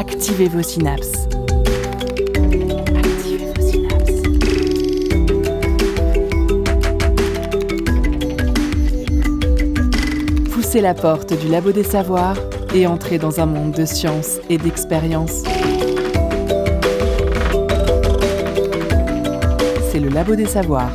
Activez vos synapses. Activez. Poussez la porte du labo des savoirs et entrez dans un monde de science et d'expérience. C'est le labo des savoirs.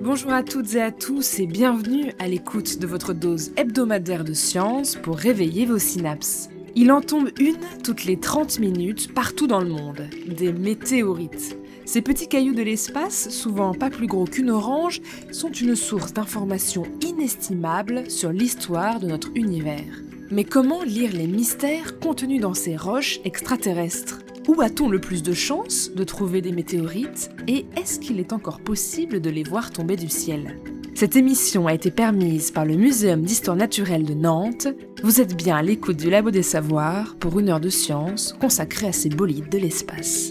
Bonjour à toutes et à tous et bienvenue à l'écoute de votre dose hebdomadaire de science pour réveiller vos synapses. Il en tombe une toutes les 30 minutes partout dans le monde, des météorites. Ces petits cailloux de l'espace, souvent pas plus gros qu'une orange, sont une source d'informations inestimables sur l'histoire de notre univers. Mais comment lire les mystères contenus dans ces roches extraterrestres? Où a-t-on le plus de chances de trouver des météorites? Et est-ce qu'il est encore possible de les voir tomber du ciel? Cette émission a été permise par le Muséum d'histoire naturelle de Nantes. Vous êtes bien à l'écoute du Labo des Savoirs pour une heure de science consacrée à ces bolides de l'espace.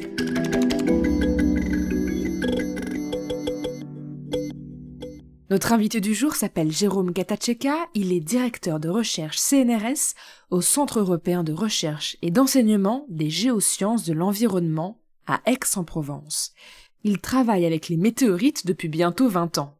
Notre invité du jour s'appelle Jérôme Gatacheka, il est directeur de recherche CNRS au Centre européen de recherche et d'enseignement des géosciences de l'environnement à Aix-en-Provence. Il travaille avec les météorites depuis bientôt 20 ans.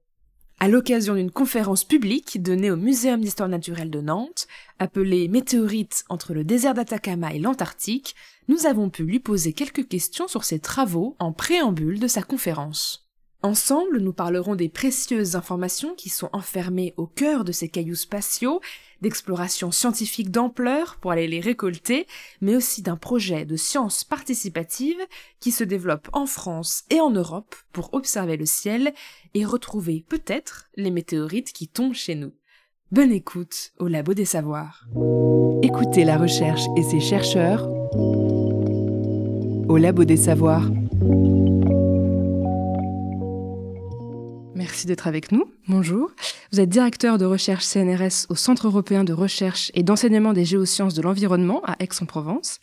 À l'occasion d'une conférence publique donnée au Muséum d'histoire naturelle de Nantes, appelée Météorites entre le désert d'Atacama et l'Antarctique, nous avons pu lui poser quelques questions sur ses travaux en préambule de sa conférence. Ensemble, nous parlerons des précieuses informations qui sont enfermées au cœur de ces cailloux spatiaux, d'explorations scientifiques d'ampleur pour aller les récolter, mais aussi d'un projet de science participative qui se développe en France et en Europe pour observer le ciel et retrouver peut-être les météorites qui tombent chez nous. Bonne écoute au Labo des Savoirs. Écoutez la recherche et ses chercheurs au Labo des Savoirs. Merci d'être avec nous. Bonjour. Vous êtes directeur de recherche CNRS au Centre européen de recherche et d'enseignement des géosciences de l'environnement à Aix-en-Provence.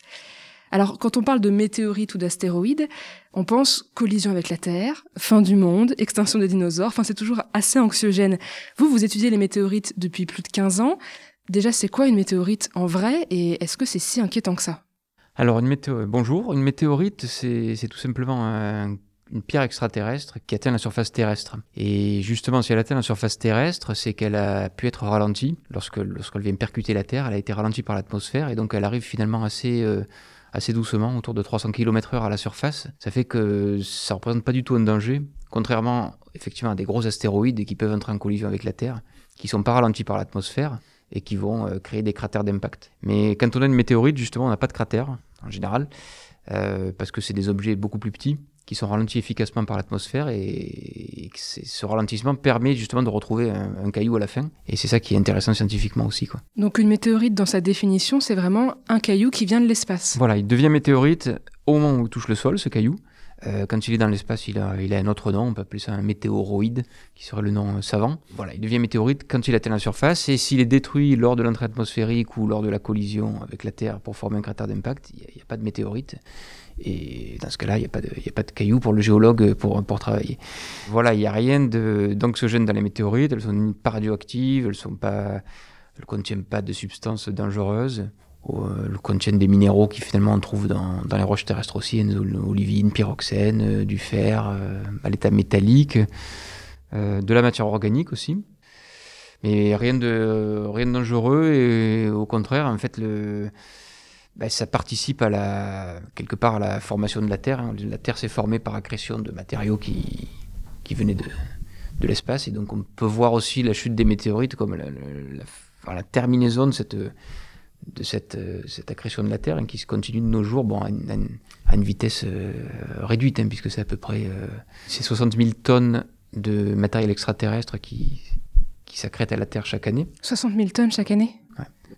Alors, quand on parle de météorites ou d'astéroïdes, on pense collision avec la Terre, fin du monde, extinction des dinosaures. Enfin, c'est toujours assez anxiogène. Vous, vous étudiez les météorites depuis plus de 15 ans. Déjà, c'est quoi une météorite en vrai et est-ce que c'est si inquiétant que ça? Alors, une météo... bonjour. Une météorite, c'est tout simplement un une pierre extraterrestre qui atteint la surface terrestre. Et justement, si elle atteint la surface terrestre, c'est qu'elle a pu être ralentie. Lorsque, lorsqu'elle vient percuter la Terre, elle a été ralentie par l'atmosphère et donc elle arrive finalement assez, euh, assez doucement, autour de 300 km/h à la surface. Ça fait que ça ne représente pas du tout un danger, contrairement effectivement à des gros astéroïdes qui peuvent entrer en collision avec la Terre, qui sont pas ralentis par l'atmosphère et qui vont euh, créer des cratères d'impact. Mais quand on a une météorite, justement, on n'a pas de cratère en général, euh, parce que c'est des objets beaucoup plus petits qui sont ralentis efficacement par l'atmosphère et, ce ralentissement permet justement de retrouver un, caillou à la fin. Et c'est ça qui est intéressant scientifiquement aussi. Quoi. Donc une météorite, dans sa définition, c'est vraiment un caillou qui vient de l'espace. Voilà, il devient météorite au moment où il touche le sol, ce caillou. Euh, quand il est dans l'espace, il a, un autre nom, on peut appeler ça un météoroïde, qui serait le nom savant. Voilà, il devient météorite quand il atteint la surface, et s'il est détruit lors de l'entrée atmosphérique ou lors de la collision avec la Terre pour former un cratère d'impact, il n'y a, pas de météorite. Et dans ce cas-là, il n'y a, pas de, cailloux pour le géologue pour, pour travailler. Voilà, il n'y a rien d'anxiogène dans les météorites, elles sont pas radioactives, elles ne contiennent pas de substances dangereuses. Euh, elles contiennent des minéraux qui finalement on trouve dans, dans les roches terrestres aussi, olivine, pyroxène, euh, du fer euh, à l'état métallique, de la matière organique aussi. Mais rien de, rien de dangereux et au contraire, en fait, le, ben, ça participe à la, quelque part à la formation de la Terre. Hein. La Terre s'est formée par accrétion de matériaux qui, qui venaient de, de l'espace. Et donc on peut voir aussi la chute des météorites comme la terminaison de cette, de cette, cette accrétion de la Terre hein, qui se continue de nos jours bon, à, une, à une vitesse euh, réduite, hein, puisque c'est à peu près euh, c'est 60 000 tonnes de matériel extraterrestre qui, qui s'accrète à la Terre chaque année. 60 000 tonnes chaque année?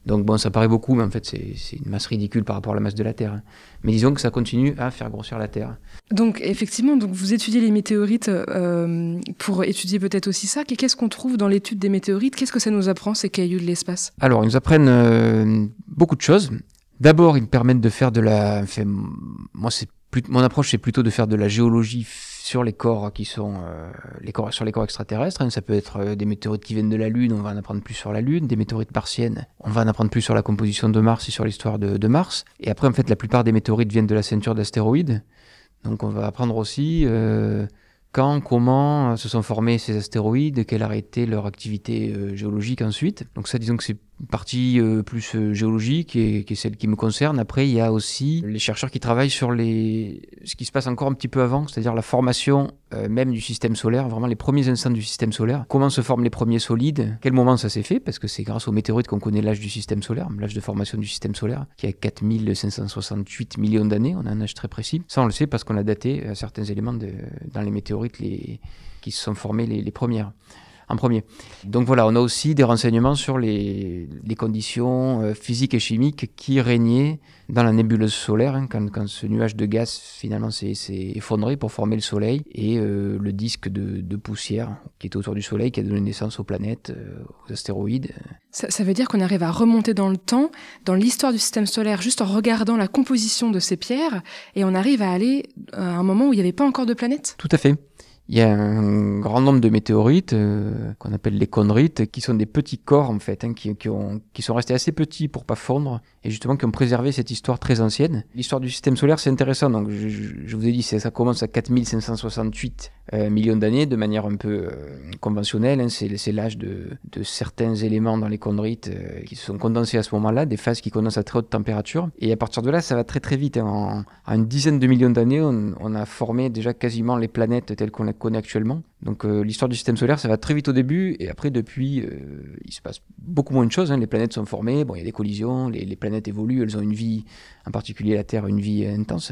Donc bon, ça paraît beaucoup, mais en fait c'est une masse ridicule par rapport à la masse de la Terre. Hein. Mais disons que ça continue à faire grossir la Terre. Donc effectivement, donc vous étudiez les météorites euh, pour étudier peut-être aussi ça. Qu'est-ce qu'on trouve dans l'étude des météorites? Qu'est-ce que ça nous apprend ces cailloux de l'espace? Alors ils nous apprennent euh, beaucoup de choses. D'abord, ils permettent de faire de la. moi, c'est mon approche, c'est plutôt de faire de la géologie sur les corps qui sont euh, les corps, sur les corps extraterrestres. Hein. Ça peut être euh, des météorites qui viennent de la Lune, on va en apprendre plus sur la Lune, des météorites martiennes, on va en apprendre plus sur la composition de Mars et sur l'histoire de, Mars. Et après, en fait, la plupart des météorites viennent de la ceinture d'astéroïdes. Donc on va apprendre aussi euh, quand, comment se sont formés ces astéroïdes, quelle a été leur activité géologique ensuite. Donc ça, disons que c'est partie euh, plus euh, géologique et qui est celle qui me concerne. Après, il y a aussi les chercheurs qui travaillent sur les... ce qui se passe encore un petit peu avant, c'est-à-dire la formation euh, même du système solaire, vraiment les premiers instants du système solaire. Comment se forment les premiers solides? Quel moment ça s'est fait? Parce que c'est grâce aux météorites qu'on connaît l'âge du système solaire, l'âge de formation du système solaire, qui a 4568 millions d'années. On a un âge très précis. Ça, on le sait parce qu'on a daté certains éléments dans les météorites qui se sont formés les, les premières en premier. Donc voilà, on a aussi des renseignements sur les, conditions euh, physiques et chimiques qui régnaient dans la nébuleuse solaire, hein, quand, ce nuage de gaz finalement s'est effondré pour former le Soleil, et euh, le disque de, poussière qui est autour du Soleil, qui a donné naissance aux planètes, euh, aux astéroïdes. Ça, ça veut dire qu'on arrive à remonter dans le temps, dans l'histoire du système solaire, juste en regardant la composition de ces pierres, et on arrive à aller à un moment où il n'y avait pas encore de planètes Tout à fait. Il y a un grand nombre de météorites euh, qu'on appelle les chondrites, qui sont des petits corps en fait, hein, qui, qui, ont, qui, sont restés assez petits pour pas fondre et justement qui ont préservé cette histoire très ancienne. L'histoire du système solaire, c'est intéressant. Donc, je, vous ai dit, ça commence à 4568 euh, millions d'années de manière un peu euh, conventionnelle. Hein. C'est l'âge de, certains éléments dans les chondrites qui se sont condensés à ce moment-là, des phases qui condensent à très haute température. Et à partir de là, ça va très très vite. Hein. En, en, une dizaine de millions d'années, on, on, a formé déjà quasiment les planètes telles qu'on les connaît actuellement. Donc euh, l'histoire du système solaire, ça va très vite au début, et après, depuis, euh, il se passe beaucoup moins de choses. Hein. Les planètes sont formées, bon, il y a des collisions, les, les, planètes évoluent, elles ont une vie, en particulier la Terre, une vie intense.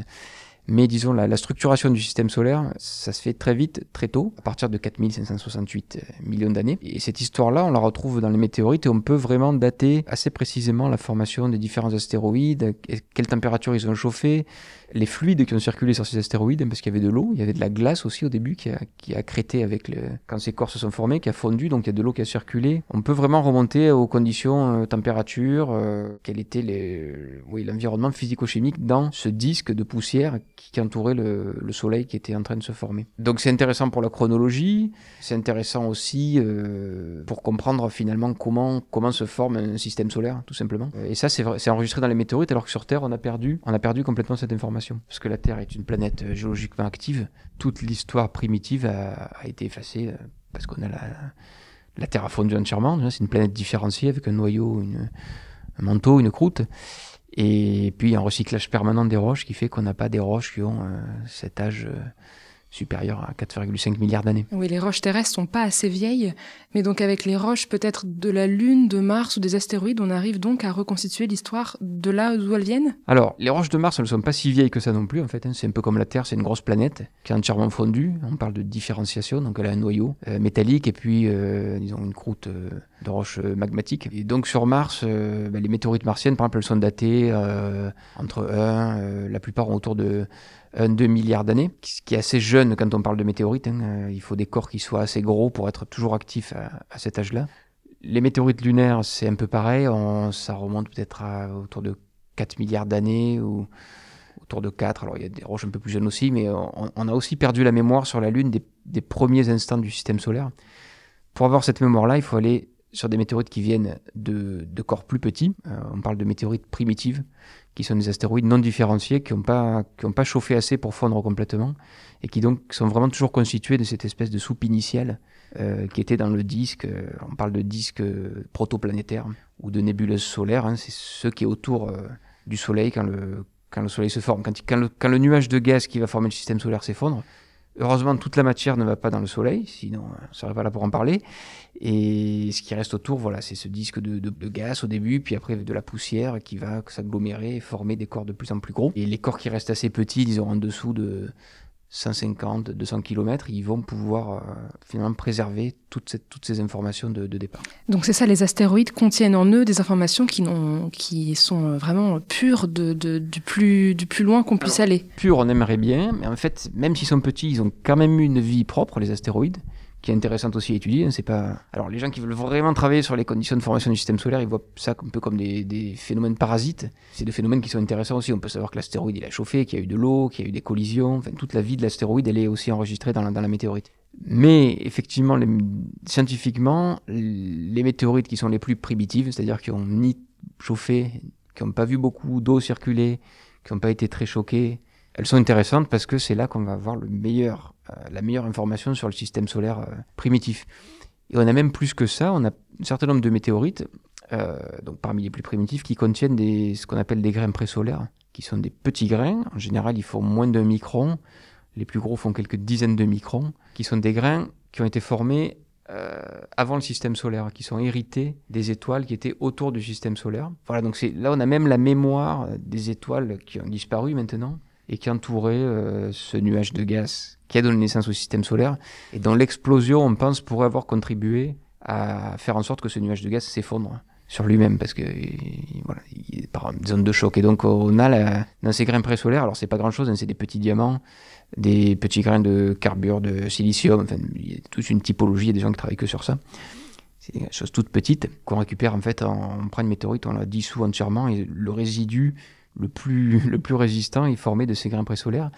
Mais disons, la, la, structuration du système solaire, ça se fait très vite, très tôt, à partir de 4568 euh, millions d'années. Et cette histoire-là, on la retrouve dans les météorites et on peut vraiment dater assez précisément la formation des différents astéroïdes, quelle température ils ont chauffé, les fluides qui ont circulé sur ces astéroïdes, parce qu'il y avait de l'eau, il y avait de la glace aussi au début qui a, qui a crété avec le, quand ces corps se sont formés, qui a fondu, donc il y a de l'eau qui a circulé. On peut vraiment remonter aux conditions, euh, température, euh, quel était les, oui, l'environnement physico-chimique dans ce disque de poussière qui, entourait le, le, Soleil qui était en train de se former. Donc c'est intéressant pour la chronologie, c'est intéressant aussi euh, pour comprendre finalement comment, comment se forme un système solaire, tout simplement. Et ça, c'est enregistré dans les météorites, alors que sur Terre, on a perdu, on a perdu complètement cette information parce que la Terre est une planète euh, géologiquement active. Toute l'histoire primitive a, été effacée euh, parce qu'on a la, la Terre a fondu entièrement. C'est une planète différenciée avec un noyau, une, un manteau, une croûte. Et puis un recyclage permanent des roches qui fait qu'on n'a pas des roches qui ont euh, cet âge supérieur à 4,5 milliards d'années. Oui, les roches terrestres sont pas assez vieilles, mais donc avec les roches peut-être de la Lune, de Mars ou des astéroïdes, on arrive donc à reconstituer l'histoire de là d'où elles viennent? Alors, les roches de Mars, elles ne sont pas si vieilles que ça non plus, en fait. Hein. C'est un peu comme la Terre, c'est une grosse planète qui est entièrement fondue. On parle de différenciation, donc elle a un noyau euh, métallique et puis, euh, disons, une croûte euh, de roches magmatiques. Et donc sur Mars, ben, les météorites martiennes, par exemple, elles sont datées entre 1, la plupart ont autour de 2 milliards d'années, ce qui est assez jeune quand on parle de météorites. Hein. Euh, il faut des corps qui soient assez gros pour être toujours actifs à, cet âge-là. Les météorites lunaires, c'est un peu pareil. ça remonte peut-être à autour de 4 milliards d'années ou autour de 4. Alors il y a des roches un peu plus jeunes aussi, mais on, a aussi perdu la mémoire sur la Lune des, premiers instants du système solaire. Pour avoir cette mémoire-là, il faut aller sur des météorites qui viennent de, corps plus petits. Euh, on parle de météorites primitives qui sont des astéroïdes non différenciés, qui n'ont pas, pas chauffé assez pour fondre complètement, et qui donc sont vraiment toujours constitués de cette espèce de soupe initiale euh, qui était dans le disque. Euh, on parle de disque protoplanétaire ou de nébuleuse solaire. Hein, c'est ce qui est autour du Soleil quand le, quand le Soleil se forme. Quand, quand le nuage de gaz qui va former le système solaire s'effondre, Heureusement, toute la matière ne va pas dans le Soleil, sinon on serait pas là pour en parler. Et ce qui reste autour, voilà, c'est ce disque de, de, gaz au début, puis après de la poussière qui va s'agglomérer et former des corps de plus en plus gros. Et les corps qui restent assez petits, disons en dessous de 150, 200 km, ils vont pouvoir euh, finalement préserver toutes, ces informations de, de départ. Donc c'est ça, les astéroïdes contiennent en eux des informations qui, qui sont vraiment pures de, de, du, plus, du plus loin qu'on puisse aller. Pures, on aimerait bien, mais en fait, même s'ils sont petits, ils ont quand même une vie propre, les astéroïdes qui est intéressante aussi à étudier. hein, C'est pas... Alors les gens qui veulent vraiment travailler sur les conditions de formation du système solaire, ils voient ça un peu comme des, phénomènes parasites. C'est des phénomènes qui sont intéressants aussi. On peut savoir que l'astéroïde il a chauffé, qu'il y a eu de l'eau, qu'il y a eu des collisions. Enfin, toute la vie de l'astéroïde, elle est aussi enregistrée dans la, météorite. Mais effectivement, scientifiquement, les météorites qui sont les plus primitives, c'est-à-dire qui ont ni chauffé, qui n'ont pas vu beaucoup d'eau circuler, qui n'ont pas été très choquées, elles sont intéressantes parce que c'est là qu'on va avoir euh, la meilleure information sur le système solaire euh, primitif. Et on a même plus que ça, on a un certain nombre de météorites, euh, donc parmi les plus primitifs, qui contiennent ce qu'on appelle des grains présolaires, qui sont des petits grains. En général, ils font moins d'un micron. Les plus gros font quelques dizaines de microns, qui sont des grains qui ont été formés avant le système solaire, qui sont hérités des étoiles qui étaient autour du système solaire. Voilà, donc là on a même la mémoire des étoiles qui ont disparu maintenant et qui entouraient euh, ce nuage de gaz qui a donné naissance au système solaire et dont l'explosion, on pense, pourrait avoir contribué à faire en sorte que ce nuage de gaz s'effondre sur lui-même parce que il- voilà, il est par zone de choc. Et donc on a dans ces grains présolaires, alors c'est pas grand-chose, hein, c'est des petits diamants, des petits grains de carbure de silicium, enfin il y a toute une typologie, il y a des gens qui travaillent que sur ça. C'est des choses toutes petites qu'on récupère en fait, on prend une météorite, on la dissout entièrement et le résidu le plus, résistant est formé de ces grains présolaires.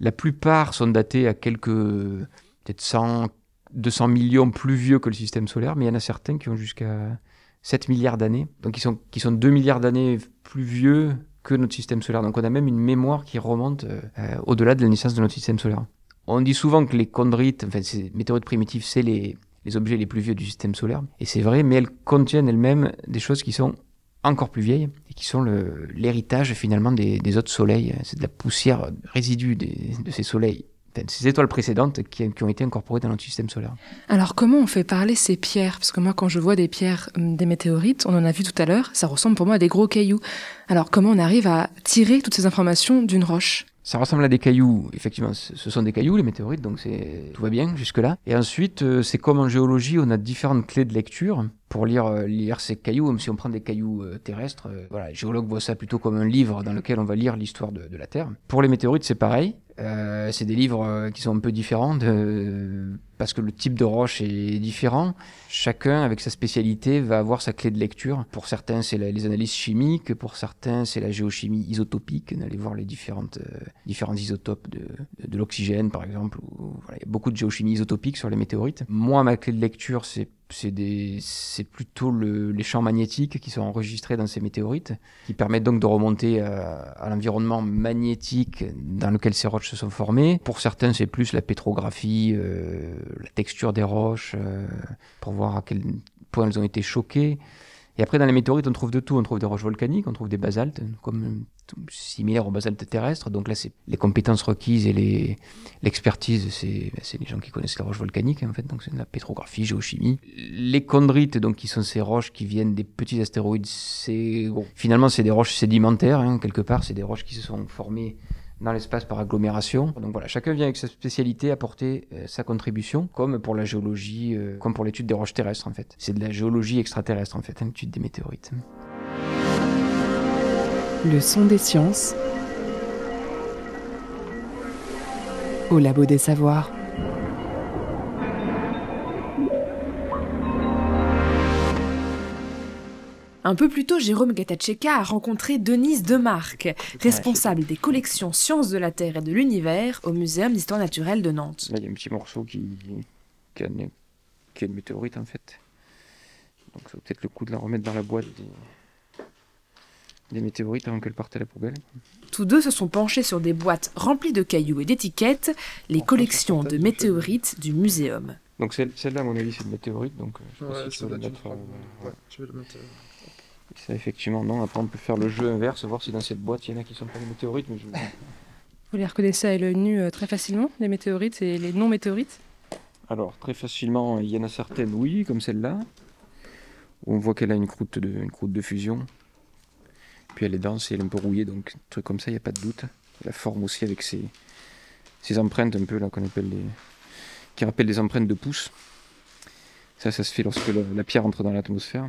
La plupart sont datés à quelques, peut-être 100, 200 millions plus vieux que le système solaire, mais il y en a certains qui ont jusqu'à 7 milliards d'années, donc qui sont, qui sont 2 milliards d'années plus vieux que notre système solaire. Donc on a même une mémoire qui remonte euh, au-delà de la naissance de notre système solaire. On dit souvent que les chondrites, enfin ces météorites primitives, c'est les objets les plus vieux du système solaire, et c'est vrai, mais elles contiennent elles-mêmes des choses qui sont encore plus vieilles et qui sont l'héritage finalement des, autres soleils. C'est de la poussière résidue de ces soleils, de ces étoiles précédentes qui, qui ont été incorporées dans notre système solaire. Alors comment on fait parler ces pierres? Parce que moi quand je vois des pierres, hum, des météorites, on en a vu tout à l'heure, ça ressemble pour moi à des gros cailloux. Alors comment on arrive à tirer toutes ces informations d'une roche? Ça ressemble à des cailloux, effectivement, ce sont des cailloux, les météorites, donc tout va bien jusque-là. Et ensuite, euh, c'est comme en géologie, on a différentes clés de lecture pour lire, euh, lire ces cailloux, même si on prend des cailloux euh, terrestres. voilà, les géologues voient ça plutôt comme un livre dans lequel on va lire l'histoire de, de la Terre. Pour les météorites, c'est pareil. Euh, c'est des livres qui sont un peu différents de- parce que le type de roche est différent. Chacun, avec sa spécialité, va avoir sa clé de lecture. Pour certains, c'est les analyses chimiques. Pour certains, c'est la géochimie isotopique, d'aller voir les différentes, euh, différents isotopes de, de, l'oxygène, par exemple. il y a beaucoup de géochimie isotopique sur les météorites. Moi, ma clé de lecture, c'est c'est plutôt le- les champs magnétiques qui sont enregistrés dans ces météorites, qui permettent donc de remonter à, à l'environnement magnétique dans lequel ces roches se sont formées. Pour certains, c'est plus la pétrographie, euh, la texture des roches, euh, pour voir à quel point elles ont été choquées. Et après, dans les météorites, on trouve de tout. On trouve des roches volcaniques, on trouve des basaltes, comme tout- similaires aux basaltes terrestres. Donc là, c'est les compétences requises et l'expertise, c'est, ben, les gens qui connaissent les roches volcaniques, en fait. Donc c'est de la pétrographie, géochimie. Les chondrites, donc, qui sont ces roches qui viennent des petits astéroïdes, c'est, finalement, c'est des roches sédimentaires, hein, quelque part. C'est des roches qui se sont formées dans l'espace par agglomération. Donc voilà, chacun vient avec sa spécialité apporter euh, sa contribution, comme pour la géologie, euh, comme pour l'étude des roches terrestres en fait. C'est de la géologie extraterrestre en fait, hein, l'étude des météorites. Le son des sciences. Au labo des savoirs. Un peu plus tôt, Jérôme Gatacheka a rencontré Denise Demarque, responsable des collections Sciences de la Terre et de l'Univers au Muséum d'Histoire Naturelle de Nantes. Là, il y a un petit morceau qui, qui, a, une, qui a une météorite en fait. Donc, ça vaut peut-être le coup de la remettre dans la boîte des, des météorites avant qu'elle parte à la poubelle. Tous deux se sont penchés sur des boîtes remplies de cailloux et d'étiquettes, les collections de météorites du muséum. Donc, celle- celle-là, à mon avis, c'est une météorite. Donc, euh, je Ouais, ça je peux doit le mettre, euh, Ouais, je vais le mettre. euh, Ça, effectivement, non. Après, on peut faire le jeu inverse, voir si dans cette boîte, il y en a qui sont pas des météorites. Mais je... Vous les reconnaissez à l'œil nu euh, très facilement, les météorites et les non-météorites? Alors, très facilement, il y en a certaines, oui, comme celle-là. où On voit qu'elle a une croûte, de, une croûte de fusion. Puis elle est dense et elle est un peu rouillée, donc un truc comme ça, il n'y a pas de doute. La forme aussi avec ses, ses empreintes un peu là qu'on appelle les. Qui rappellent des empreintes de pouces. Ça, ça se fait lorsque la, la pierre entre dans l'atmosphère.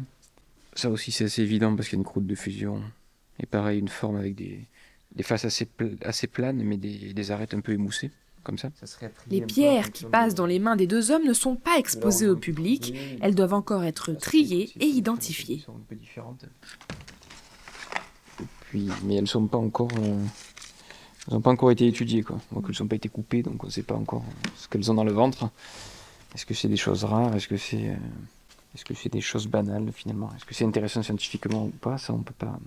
Ça aussi, c'est assez évident parce qu'il y a une croûte de fusion. Et pareil, une forme avec des, des faces assez, assez planes, mais des, des arêtes un peu émoussées, comme ça. Les pierres qui passent dans les mains des deux hommes ne sont pas exposées au public, elles doivent encore être triées et identifiées. Puis, mais elles sont pas encore, euh, elles n'ont pas encore été étudiées quoi. Donc elles n'ont pas été coupées, donc on ne sait pas encore ce qu'elles ont dans le ventre. Est-ce que c'est des choses rares? Est-ce que c'est, euh, des choses banales finalement? Est-ce que c'est intéressant scientifiquement ou pas? On pas,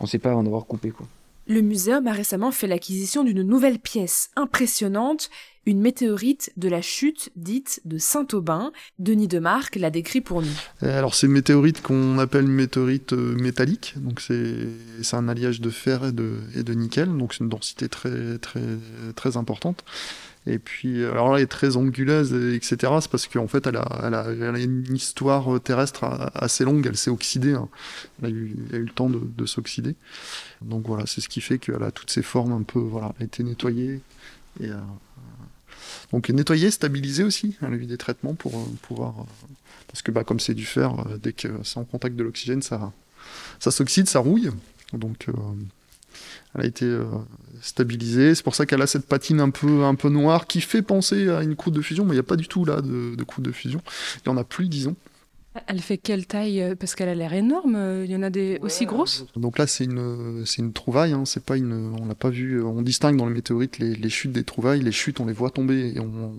on sait pas en avoir coupé quoi. Le muséum a récemment fait l'acquisition d'une nouvelle pièce impressionnante, une météorite de la chute dite de Saint-Aubin. Denis Demarque l'a décrit pour nous. Euh, alors c'est une météorite qu'on appelle météorite euh, métallique, donc c'est un alliage de fer et de, nickel, donc c'est une densité très, très, très importante. Et puis, euh, alors là, elle est très anguleuse, etc. C'est parce qu'en fait, elle a, une histoire terrestre assez longue. Elle s'est oxydée. Hein. Elle, a eu, le temps de, de s'oxyder. Donc voilà, c'est ce qui fait qu'elle a toutes ses formes un peu. Voilà, elle a été nettoyée. Et, euh, donc nettoyée, stabilisée aussi. Elle a eu des traitements pour euh, pouvoir. Euh, parce que bah, comme c'est du fer, euh, dès que c'est en contact de l'oxygène, ça, ça s'oxyde, ça rouille. Donc elle a été euh, stabilisée. C'est pour ça qu'elle a cette patine un peu, un peu noire qui fait penser à une croûte de fusion, mais il n'y a pas du tout là de, de croûte de fusion. Il n'y en a plus, disons. Elle fait quelle taille Parce qu'elle a l'air énorme. Il y en a des aussi grosses? Donc là, c'est une, c'est une trouvaille. Hein. C'est pas une, on l'a pas vu. On distingue dans les météorites les, les, chutes des trouvailles. Les chutes, on les voit tomber et on,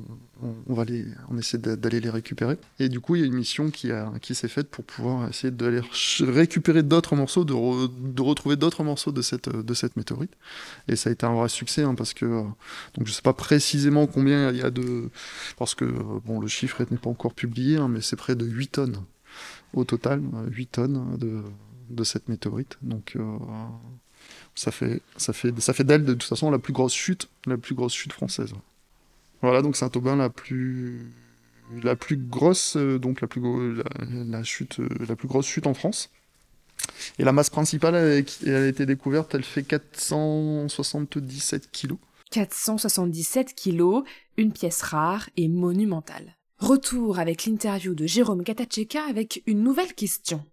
on, va les, on essaie d'aller les récupérer. Et du coup, il y a une mission qui qui s'est faite pour pouvoir essayer d'aller récupérer d'autres morceaux, de, re, de retrouver d'autres morceaux de cette, de cette météorite. Et ça a été un vrai succès hein, parce que, donc je sais pas précisément combien il y a de, parce que bon, le chiffre n'est pas encore publié, hein, mais c'est près de 8 tonnes au total, 8 tonnes de, de cette météorite. Donc euh, ça fait, ça fait, ça fait d'elle de toute façon la plus grosse chute, la plus grosse chute française. Voilà, donc Saint-Aubin la plus, la plus grosse, euh, donc la plus la, chute, euh, la plus grosse chute en France. Et la masse principale, elle, elle a été découverte, elle fait 477 kilos. 477 kilos, une pièce rare et monumentale. Retour avec l'interview de Jérôme Katacheka avec une nouvelle question.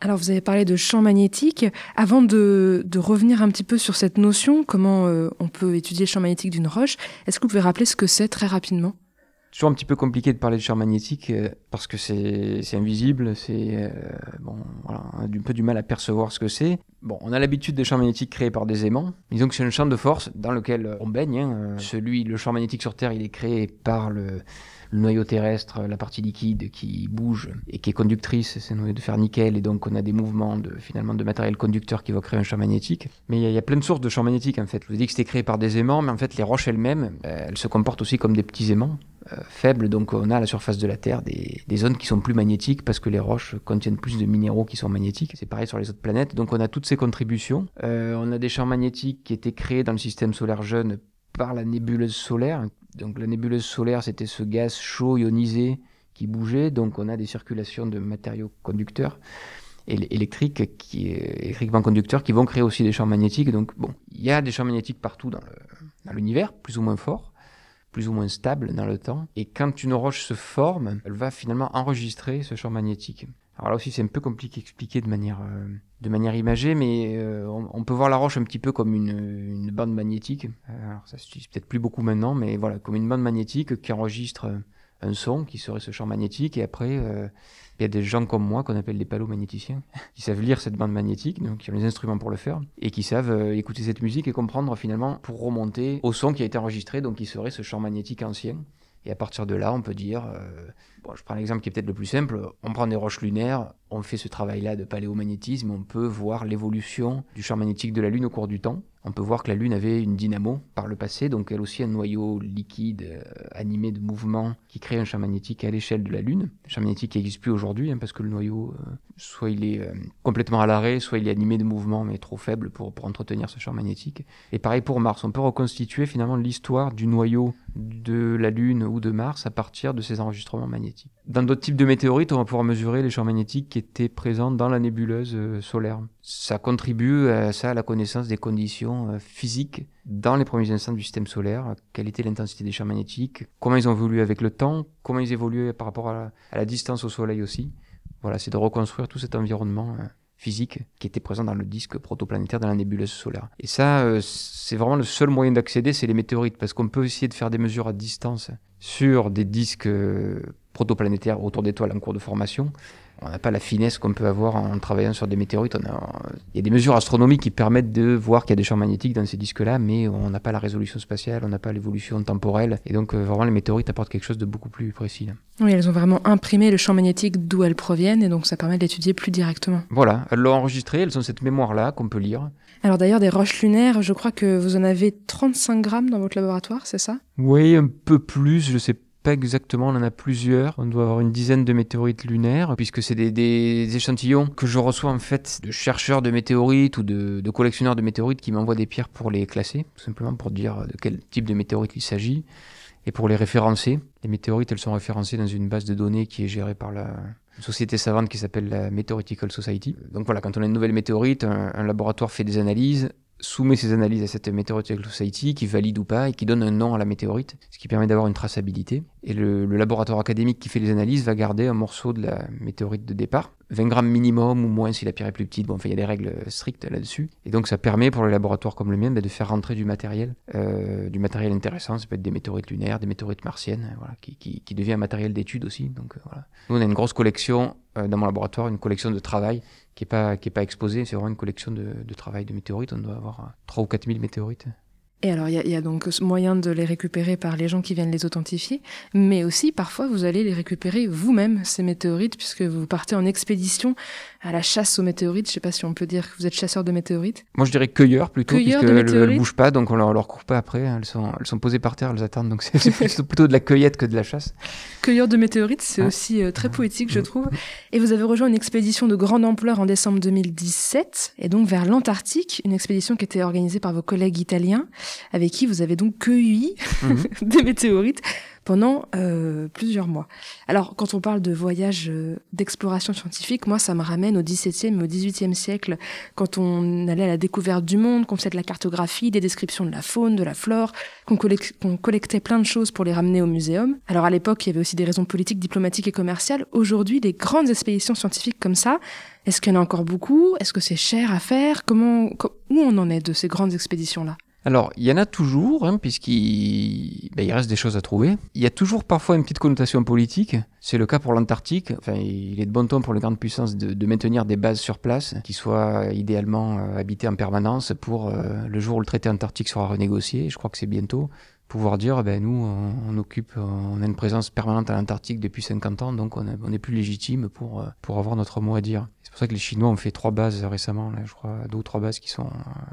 Alors vous avez parlé de champ magnétique. Avant de, revenir un petit peu sur cette notion, comment euh, on peut étudier le champ magnétique d'une roche, est-ce que vous pouvez rappeler ce que c'est très rapidement? Toujours un petit peu compliqué de parler de champ magnétique euh, parce que c'est invisible, c'est euh, bon, voilà, on a un peu du mal à percevoir ce que c'est. Bon, on a l'habitude des champs magnétiques créés par des aimants. Disons que c'est un champ de force dans lequel on baigne. Hein. Celui, le champ magnétique sur Terre, il est créé par le le noyau terrestre, la partie liquide qui bouge et qui est conductrice, c'est un noyau de fer nickel, et donc on a des mouvements de, finalement de matériel conducteur qui va créer un champ magnétique. Mais il y, a plein de sources de champs magnétiques en fait. Je vous dis que c'était créé par des aimants, mais en fait les roches elles-mêmes, euh, elles se comportent aussi comme des petits aimants. Euh, faibles, donc on a à la surface de la Terre des, des, zones qui sont plus magnétiques parce que les roches contiennent plus de minéraux qui sont magnétiques. C'est pareil sur les autres planètes, donc on a toutes ces contributions. Euh, on a des champs magnétiques qui étaient créés dans le système solaire jeune par la nébuleuse solaire, donc la nébuleuse solaire, c'était ce gaz chaud ionisé qui bougeait. Donc on a des circulations de matériaux conducteurs électriques, qui, électriquement conducteurs, qui vont créer aussi des champs magnétiques. Donc bon, il y a des champs magnétiques partout dans l'univers, plus ou moins forts, plus ou moins stables dans le temps. Et quand une roche se forme, elle va finalement enregistrer ce champ magnétique. Alors là aussi, c'est un peu compliqué à expliquer de manière, euh, de manière imagée, mais euh, on, peut voir la roche un petit peu comme une, une bande magnétique. Euh, alors ça se utilise peut-être plus beaucoup maintenant, mais voilà, comme une bande magnétique qui enregistre un son qui serait ce champ magnétique. Et après, il y a des gens comme moi qu'on appelle des palomagnéticiens, qui savent lire cette bande magnétique, donc qui ont les instruments pour le faire, et qui savent écouter cette musique et comprendre finalement pour remonter au son qui a été enregistré, donc qui serait ce champ magnétique ancien. Et à partir de là, on peut dire, euh, bon, je prends l'exemple qui est peut-être le plus simple, on prend des roches lunaires, on fait ce travail-là de paléomagnétisme, on peut voir l'évolution du champ magnétique de la Lune au cours du temps. On peut voir que la Lune avait une dynamo par le passé, donc elle aussi un noyau liquide euh, animé de mouvements qui crée un champ magnétique à l'échelle de la Lune. Un champ magnétique qui n'existe plus aujourd'hui, hein, parce que le noyau, euh, soit il est complètement à l'arrêt, soit il est animé de mouvements, mais trop faible pour, pour entretenir ce champ magnétique. Et pareil pour Mars, on peut reconstituer finalement l'histoire du noyau de la Lune ou de Mars à partir de ces enregistrements magnétiques. Dans d'autres types de météorites, on va pouvoir mesurer les champs magnétiques qui étaient présents dans la nébuleuse euh, solaire. Ça contribue à ça, à la connaissance des conditions euh, physiques dans les premiers instants du système solaire. Quelle était l'intensité des champs magnétiques? Comment ils ont évolué avec le temps? Comment ils évoluaient par rapport à la, à la distance au Soleil aussi? Voilà, c'est de reconstruire tout cet environnement euh, physique qui était présent dans le disque protoplanétaire de la nébuleuse solaire. Et ça, euh, c'est vraiment le seul moyen d'accéder, c'est les météorites, parce qu'on peut essayer de faire des mesures à distance sur des disques euh, protoplanétaires autour d'étoiles en cours de formation. On n'a pas la finesse qu'on peut avoir en travaillant sur des météorites. On a, il y a des mesures astronomiques qui permettent de voir qu'il y a des champs magnétiques dans ces disques-là, mais on n'a pas la résolution spatiale, on n'a pas l'évolution temporelle. Et donc, euh, vraiment, les météorites apportent quelque chose de beaucoup plus précis. Là. Oui, elles ont vraiment imprimé le champ magnétique d'où elles proviennent, et donc ça permet d'étudier plus directement. Voilà, elles l'ont enregistré, elles ont cette mémoire-là qu'on peut lire. Alors d'ailleurs, des roches lunaires, je crois que vous en avez 35 grammes dans votre laboratoire, c'est ça? Oui, un peu plus, je sais pas exactement, on en a plusieurs. On doit avoir une dizaine de météorites lunaires, puisque c'est des, échantillons que je reçois en fait de chercheurs de météorites ou de, collectionneurs de météorites qui m'envoient des pierres pour les classer, tout simplement pour dire de quel type de météorite il s'agit et pour les référencer. Les météorites, elles sont référencées dans une base de données qui est gérée par la société savante qui s'appelle la Meteoritical Society. Donc voilà, quand on a une nouvelle météorite, un, laboratoire fait des analyses, soumet ses analyses à cette Meteoritical Society qui valide ou pas et qui donne un nom à la météorite, ce qui permet d'avoir une traçabilité. Et le, laboratoire académique qui fait les analyses va garder un morceau de la météorite de départ, 20 grammes minimum ou moins si la pierre est plus petite. Bon, enfin, il y a des règles strictes là-dessus. Et donc, ça permet pour les laboratoires comme le mien bah, de faire rentrer du matériel, euh, du matériel intéressant. Ça peut être des météorites lunaires, des météorites martiennes, voilà, qui, devient un matériel d'étude aussi. Donc, euh. Nous, on a une grosse collection euh, dans mon laboratoire, une collection de travail qui n'est pas exposée. C'est vraiment une collection de, de travail de météorites. On doit avoir 3 ou 4 000 météorites. Et alors, il y, y, a donc moyen de les récupérer par les gens qui viennent les authentifier, mais aussi parfois vous allez les récupérer vous-même, ces météorites, puisque vous partez en expédition à la chasse aux météorites. Je ne sais pas si on peut dire que vous êtes chasseur de météorites. Moi, je dirais cueilleur plutôt, cueilleur puisqu'elles ne bougent pas, donc on leur, leur court pas après. Elles sont, elles sont posées par terre, elles attendent. Donc c'est plutôt, plutôt, de la cueillette que de la chasse. Cueilleur de météorites, c'est aussi euh, très poétique, je trouve. Et vous avez rejoint une expédition de grande ampleur en décembre 2017, et donc vers l'Antarctique, une expédition qui était organisée par vos collègues italiens, avec qui vous avez donc cueilli mmh. des météorites pendant euh, plusieurs mois. Alors, quand on parle de voyage euh, d'exploration scientifique, moi, ça me ramène au XVIIe et au XVIIIe siècle, quand on allait à la découverte du monde, qu'on faisait de la cartographie, des descriptions de la faune, de la flore, qu'on collecte, qu collectait plein de choses pour les ramener au muséum. Alors, à l'époque, il y avait aussi des raisons politiques, diplomatiques et commerciales. Aujourd'hui, des grandes expéditions scientifiques comme ça, est-ce qu'il y en a encore beaucoup? Est-ce que c'est cher à faire? Comment, où on en est de ces grandes expéditions-là? Alors, il y en a toujours, hein, puisqu'il ben, reste des choses à trouver. Il y a toujours parfois une petite connotation politique. C'est le cas pour l'Antarctique. Enfin, il est de bon ton pour les grandes puissances de, de maintenir des bases sur place qui soient idéalement euh, habitées en permanence pour euh, le jour où le traité antarctique sera renégocié. Je crois que c'est bientôt pouvoir dire, ben nous, on, occupe, on a une présence permanente à l'Antarctique depuis 50 ans, donc on, a, on, est plus légitime pour, pour avoir notre mot à dire. C'est pour ça que les Chinois ont fait trois bases récemment, là, je crois, deux ou trois bases qui sont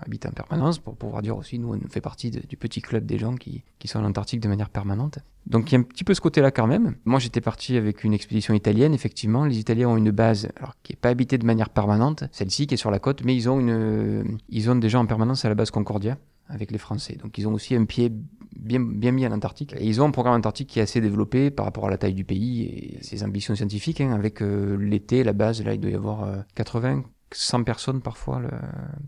habitées en permanence, pour pouvoir dire aussi, nous, on fait partie du petit club des gens qui, qui sont à l'Antarctique de manière permanente. Donc il y a un petit peu ce côté-là quand même. Moi, j'étais parti avec une expédition italienne, effectivement. Les Italiens ont une base, alors qui n'est pas habitée de manière permanente, celle-ci qui est sur la côte, mais ils ont, une, ils ont des gens en permanence à la base Concordia avec les Français. Donc ils ont aussi un pied bien, bien mis à l'Antarctique. Et ils ont un programme antarctique qui est assez développé par rapport à la taille du pays et ses ambitions scientifiques. Hein, avec euh, l'été, la base, là, il doit y avoir euh, 80, 100 personnes parfois le,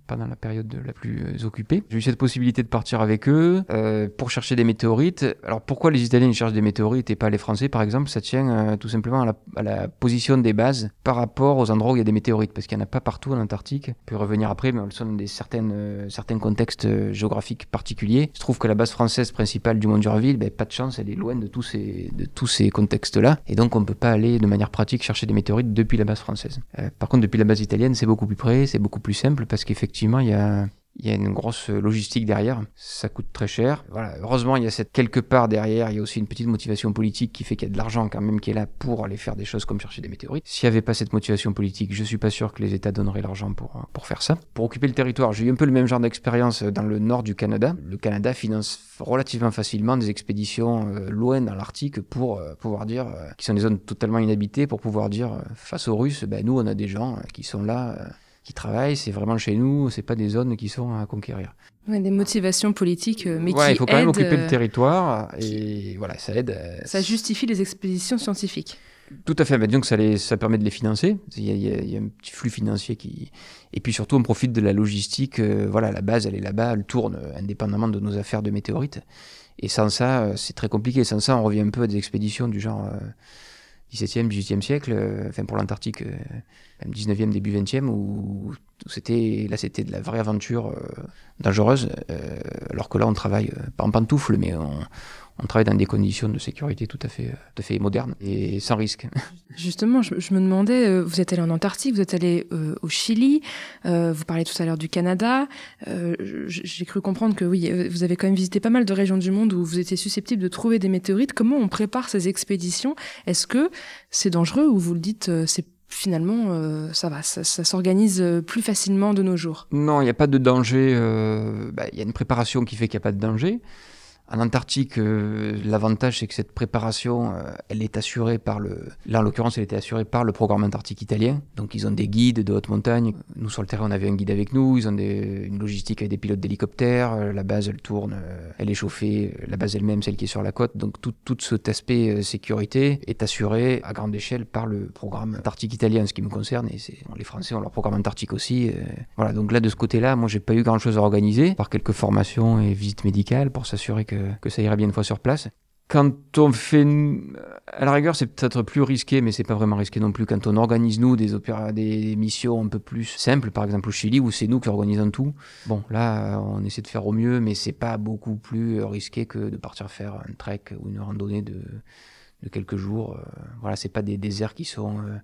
pendant la période la plus euh, occupée. J'ai eu cette possibilité de partir avec eux euh, pour chercher des météorites. Alors pourquoi les Italiens cherchent des météorites et pas les Français par exemple? Ça tient euh, tout simplement à la, position des bases par rapport aux endroits où il y a des météorites parce qu'il n'y en a pas partout en Antarctique. On peut revenir après, mais elles sont dans des certaines, certains contextes géographiques particuliers. Je trouve que la base française principale du Mont d'Urville, ben, pas de chance, elle est loin de tous ces, de tous ces contextes-là et donc on ne peut pas aller de manière pratique chercher des météorites depuis la base française. Par contre, depuis la base italienne, c'est beaucoup plus près, c'est beaucoup plus simple parce qu'effectivement, il y a, il y a une grosse logistique derrière. Ça coûte très cher. Voilà. Heureusement, il y a cette quelque part derrière. Il y a aussi une petite motivation politique qui fait qu'il y a de l'argent quand même qui est là pour aller faire des choses comme chercher des météorites. S'il n'y avait pas cette motivation politique, je suis pas sûr que les États donneraient l'argent pour, pour faire ça. Pour occuper le territoire, j'ai eu un peu le même genre d'expérience dans le nord du Canada. Le Canada finance relativement facilement des expéditions euh, loin dans l'Arctique pour euh, pouvoir dire, euh, qui sont des zones totalement inhabitées, pour pouvoir dire face aux Russes, ben, nous on a des gens qui sont là qui travaillent, c'est vraiment chez nous, c'est pas des zones qui sont à conquérir. Ouais, des motivations politiques, mais ouais, qui il faut quand même occuper le euh, territoire et voilà, ça aide. euh, Ça justifie les expéditions scientifiques. Tout à fait, que ça, les, ça permet de les financer. Il y, a, il, y a, un petit flux financier qui. Et puis surtout, on profite de la logistique. Euh, voilà, la base, elle est là-bas, elle tourne euh, indépendamment de nos affaires de météorites. Et sans ça, euh, c'est très compliqué. Sans ça, on revient un peu à des expéditions du genre. Euh, XVIIe, XVIIIe siècle, euh, enfin pour l'Antarctique, euh, même 19e, début 20e, où, c'était là c'était de la vraie aventure dangereuse, alors que là on travaille pas en pantoufles, mais on, travaille dans des conditions de sécurité tout à fait, tout à fait modernes et sans risque. Justement, je, me demandais, euh, vous êtes allé en Antarctique, vous êtes allé euh, au Chili, euh, vous parlez tout à l'heure du Canada. J'ai cru comprendre que oui, vous avez quand même visité pas mal de régions du monde où vous étiez susceptible de trouver des météorites. Comment on prépare ces expéditions? Est-ce que c'est dangereux ou vous le dites, c'est finalement, ça va, ça, s'organise plus facilement de nos jours Non, il n'y a pas de danger. Bah, il y a une préparation qui fait qu'il n'y a pas de danger. En Antarctique, euh, l'avantage c'est que cette préparation, euh, elle est assurée par le. Là, en l'occurrence, elle était assurée par le programme antarctique italien. Donc, ils ont des guides de haute montagne. Nous, sur le terrain, on avait un guide avec nous. Ils ont des... une logistique avec des pilotes d'hélicoptères. Euh, la base, elle tourne, elle est chauffée. La base elle-même, celle qui est sur la côte. Donc, tout, tout cet aspect sécurité est assuré à grande échelle par le programme antarctique italien, ce qui me concerne. Et c'est les Français ont leur programme antarctique aussi. voilà. Donc là, de ce côté-là, moi, j'ai pas eu grand-chose à organiser, par quelques formations et visites médicales pour s'assurer que que, ça irait bien une fois sur place. Quand on fait, à la rigueur, c'est peut-être plus risqué, mais c'est pas vraiment risqué non plus. Quand on organise nous des des missions un peu plus simples, par exemple au Chili, où c'est nous qui organisons tout. Bon, là, on essaie de faire au mieux, mais c'est pas beaucoup plus risqué que de partir faire un trek ou une randonnée de, quelques jours. Euh, voilà, c'est pas des déserts qui sont euh,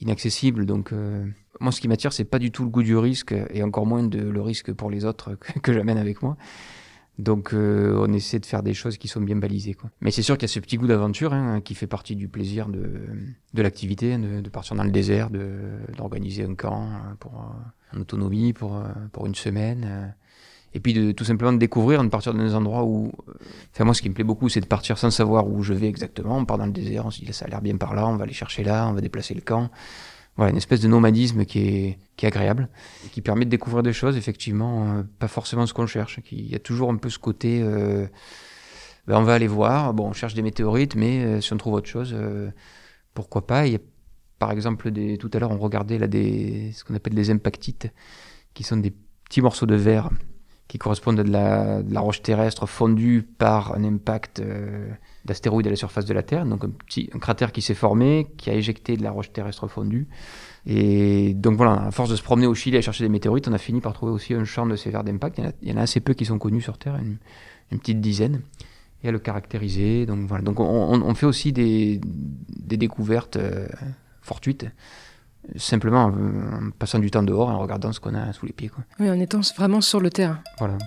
inaccessibles. Donc, euh, moi, ce qui m'attire, c'est pas du tout le goût du risque, et encore moins le risque pour les autres que j'amène avec moi. Donc euh, on essaie de faire des choses qui sont bien balisées. Quoi. Mais c'est sûr qu'il y a ce petit goût d'aventure hein, qui fait partie du plaisir de, de l'activité, de, de, partir dans le désert, d'organiser un camp euh, pour, euh, en autonomie pour, pour une semaine. et puis de tout simplement de découvrir, de partir dans des endroits où... Enfin moi ce qui me plaît beaucoup c'est de partir sans savoir où je vais exactement. On part dans le désert, on se dit ça a l'air bien par là, on va aller chercher là, on va déplacer le camp voilà, une espèce de nomadisme qui est, qui est agréable, qui permet de découvrir des choses, effectivement, euh, pas forcément ce qu'on cherche. Il y a toujours un peu ce côté, euh, ben on va aller voir, bon, on cherche des météorites, mais euh, si on trouve autre chose, pourquoi pas? Il y a, par exemple, tout à l'heure, on regardait là des, ce qu'on appelle des impactites, qui sont des petits morceaux de verre qui correspondent à de la, roche terrestre fondue par un impact d'astéroïdes à la surface de la Terre, donc un petit un cratère qui s'est formé, qui a éjecté de la roche terrestre fondue. Et donc voilà, à force de se promener au Chili à chercher des météorites, on a fini par trouver aussi un champ de ces verres d'impact. Il, y en a assez peu qui sont connus sur Terre, une, petite dizaine, et à le caractériser. Donc voilà, donc on, fait aussi des, des découvertes euh, fortuites simplement en, passant du temps dehors en regardant ce qu'on a sous les pieds. Quoi. Oui, en étant vraiment sur le terrain. Voilà.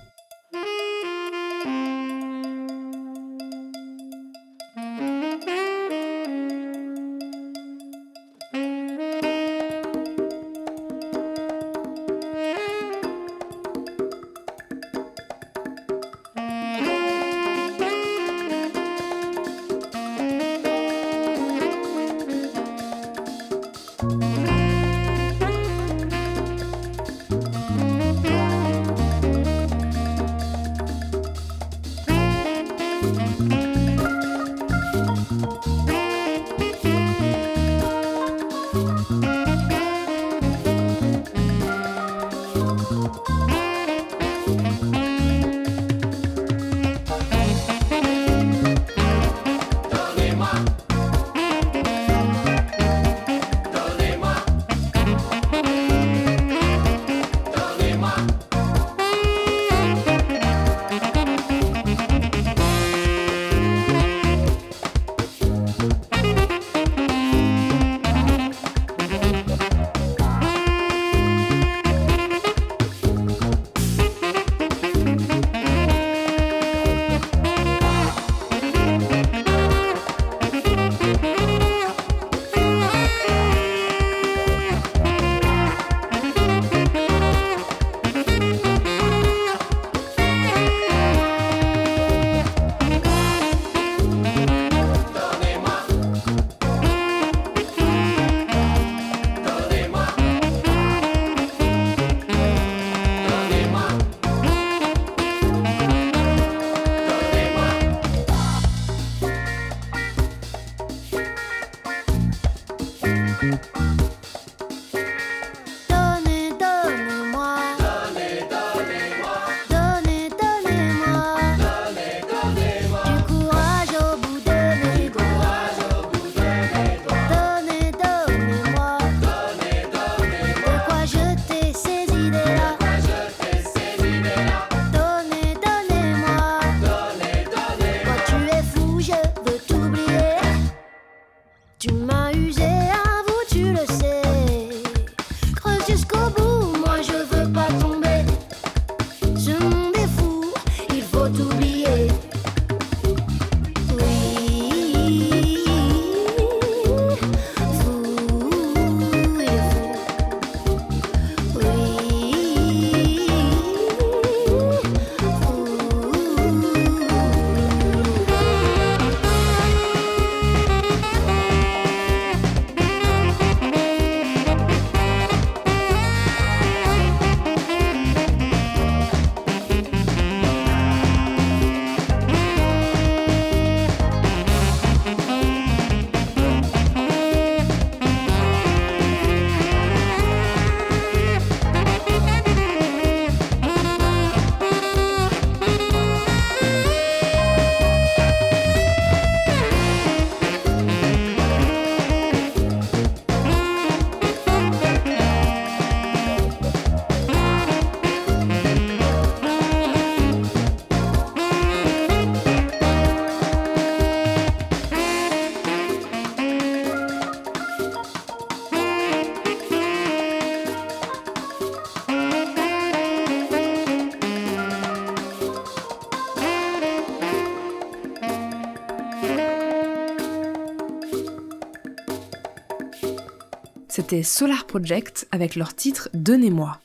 Solar Project avec leur titre Donnez-moi.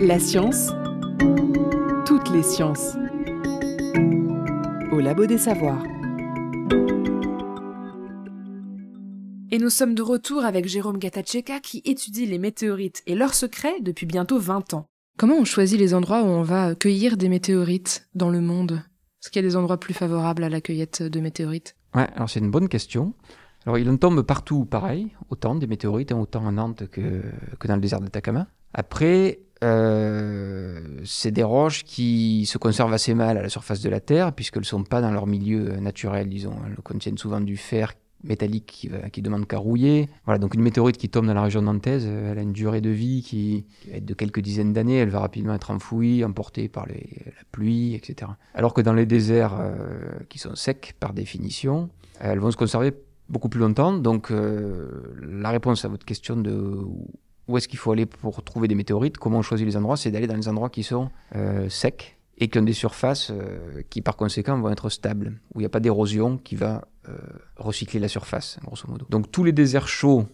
La science, toutes les sciences. Au Labo des Savoirs. Et nous sommes de retour avec Jérôme Gatacheka qui étudie les météorites et leurs secrets depuis bientôt 20 ans. Comment on choisit les endroits où on va cueillir des météorites dans le monde? Est-ce qu'il y a des endroits plus favorables à la cueillette de météorites Ouais, alors c'est une bonne question. Alors il en tombe partout pareil, autant des météorites, hein, autant à Nantes que, que dans le désert d'Atacama. Après, euh, c'est des roches qui se conservent assez mal à la surface de la Terre, puisqu'elles ne sont pas dans leur milieu naturel, disons. Elles contiennent souvent du fer métallique qui, va, qui demande qu'à rouiller. Voilà, donc une météorite qui tombe dans la région nantaise, euh, elle a une durée de vie qui, qui va être de quelques dizaines d'années, elle va rapidement être enfouie, emportée par les, la pluie, etc. Alors que dans les déserts euh, qui sont secs par définition, elles vont se conserver beaucoup plus longtemps. Donc euh, la réponse à votre question de où est-ce qu'il faut aller pour trouver des météorites, comment on choisit les endroits, c'est d'aller dans les endroits qui sont euh, secs et qui ont des surfaces euh, qui par conséquent vont être stables, où il n'y a pas d'érosion qui va euh, recycler la surface, grosso modo. Donc tous les déserts chauds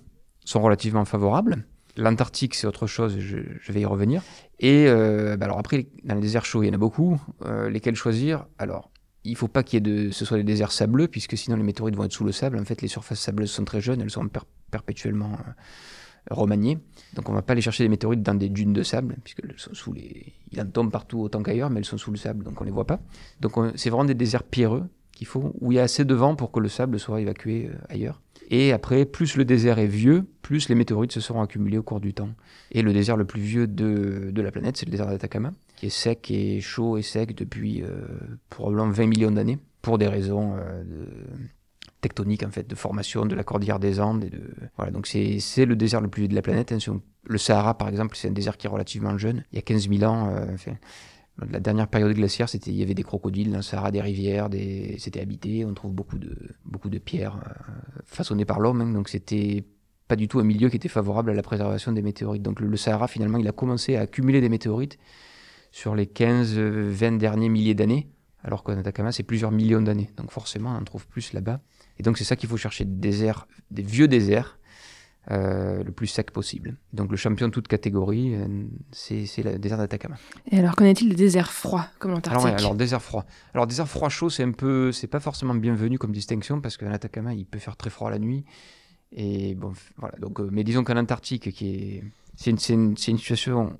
sont relativement favorables. L'Antarctique, c'est autre chose, je, vais y revenir. Et euh, bah alors après, dans les déserts chauds, il y en a beaucoup. Euh, lesquels choisir? Alors, il ne faut pas qu'il y ait de, ce soit des déserts sableux, puisque sinon les météorites vont être sous le sable. En fait, les surfaces sableuses sont très jeunes, elles sont per perpétuellement euh, remaniées. Donc on ne va pas aller chercher des météorites dans des dunes de sable, puisqu'elles sont sous les... Il en tombe partout autant qu'ailleurs, mais elles sont sous le sable, donc on ne les voit pas. Donc c'est vraiment des déserts pierreux qu'il faut, où il y a assez de vent pour que le sable soit évacué euh, ailleurs. Et après, plus le désert est vieux, plus les météorites se seront accumulées au cours du temps. Et le désert le plus vieux de, de la planète, c'est le désert d'Atacama, qui est sec et chaud et sec depuis euh, probablement 20 millions d'années, pour des raisons euh, tectoniques, en fait, de formation de la cordillère des Andes. Et de... Voilà, donc c'est le désert le plus vieux de la planète. Hein. Le Sahara, par exemple, c'est un désert qui est relativement jeune. Il y a 15 000 ans, enfin, la dernière période glaciaire, il y avait des crocodiles dans le Sahara, des rivières, c'était habité. On trouve beaucoup de pierres euh, façonnées par l'homme, hein, donc c'était pas du tout un milieu qui était favorable à la préservation des météorites. Donc le, le, Sahara, finalement, il a commencé à accumuler des météorites sur les 15-20 derniers milliers d'années, alors qu'en Atacama, c'est plusieurs millions d'années. Donc forcément, on en trouve plus là-bas. Et donc c'est ça qu'il faut chercher, des déserts, des vieux déserts, euh, le plus sec possible. Donc le champion de toute catégorie, euh, c'est le désert d'Atacama. Et alors qu'en est-il des déserts froids comme l'Antarctique alors, ouais, alors désert froid. Alors désert froid chaud, c'est un peu, c'est pas forcément bienvenu comme distinction parce qu'en Atacama, il peut faire très froid la nuit. Et bon, voilà. Donc, euh, mais disons qu'en Antarctique, qui est, c'est une, une, une, situation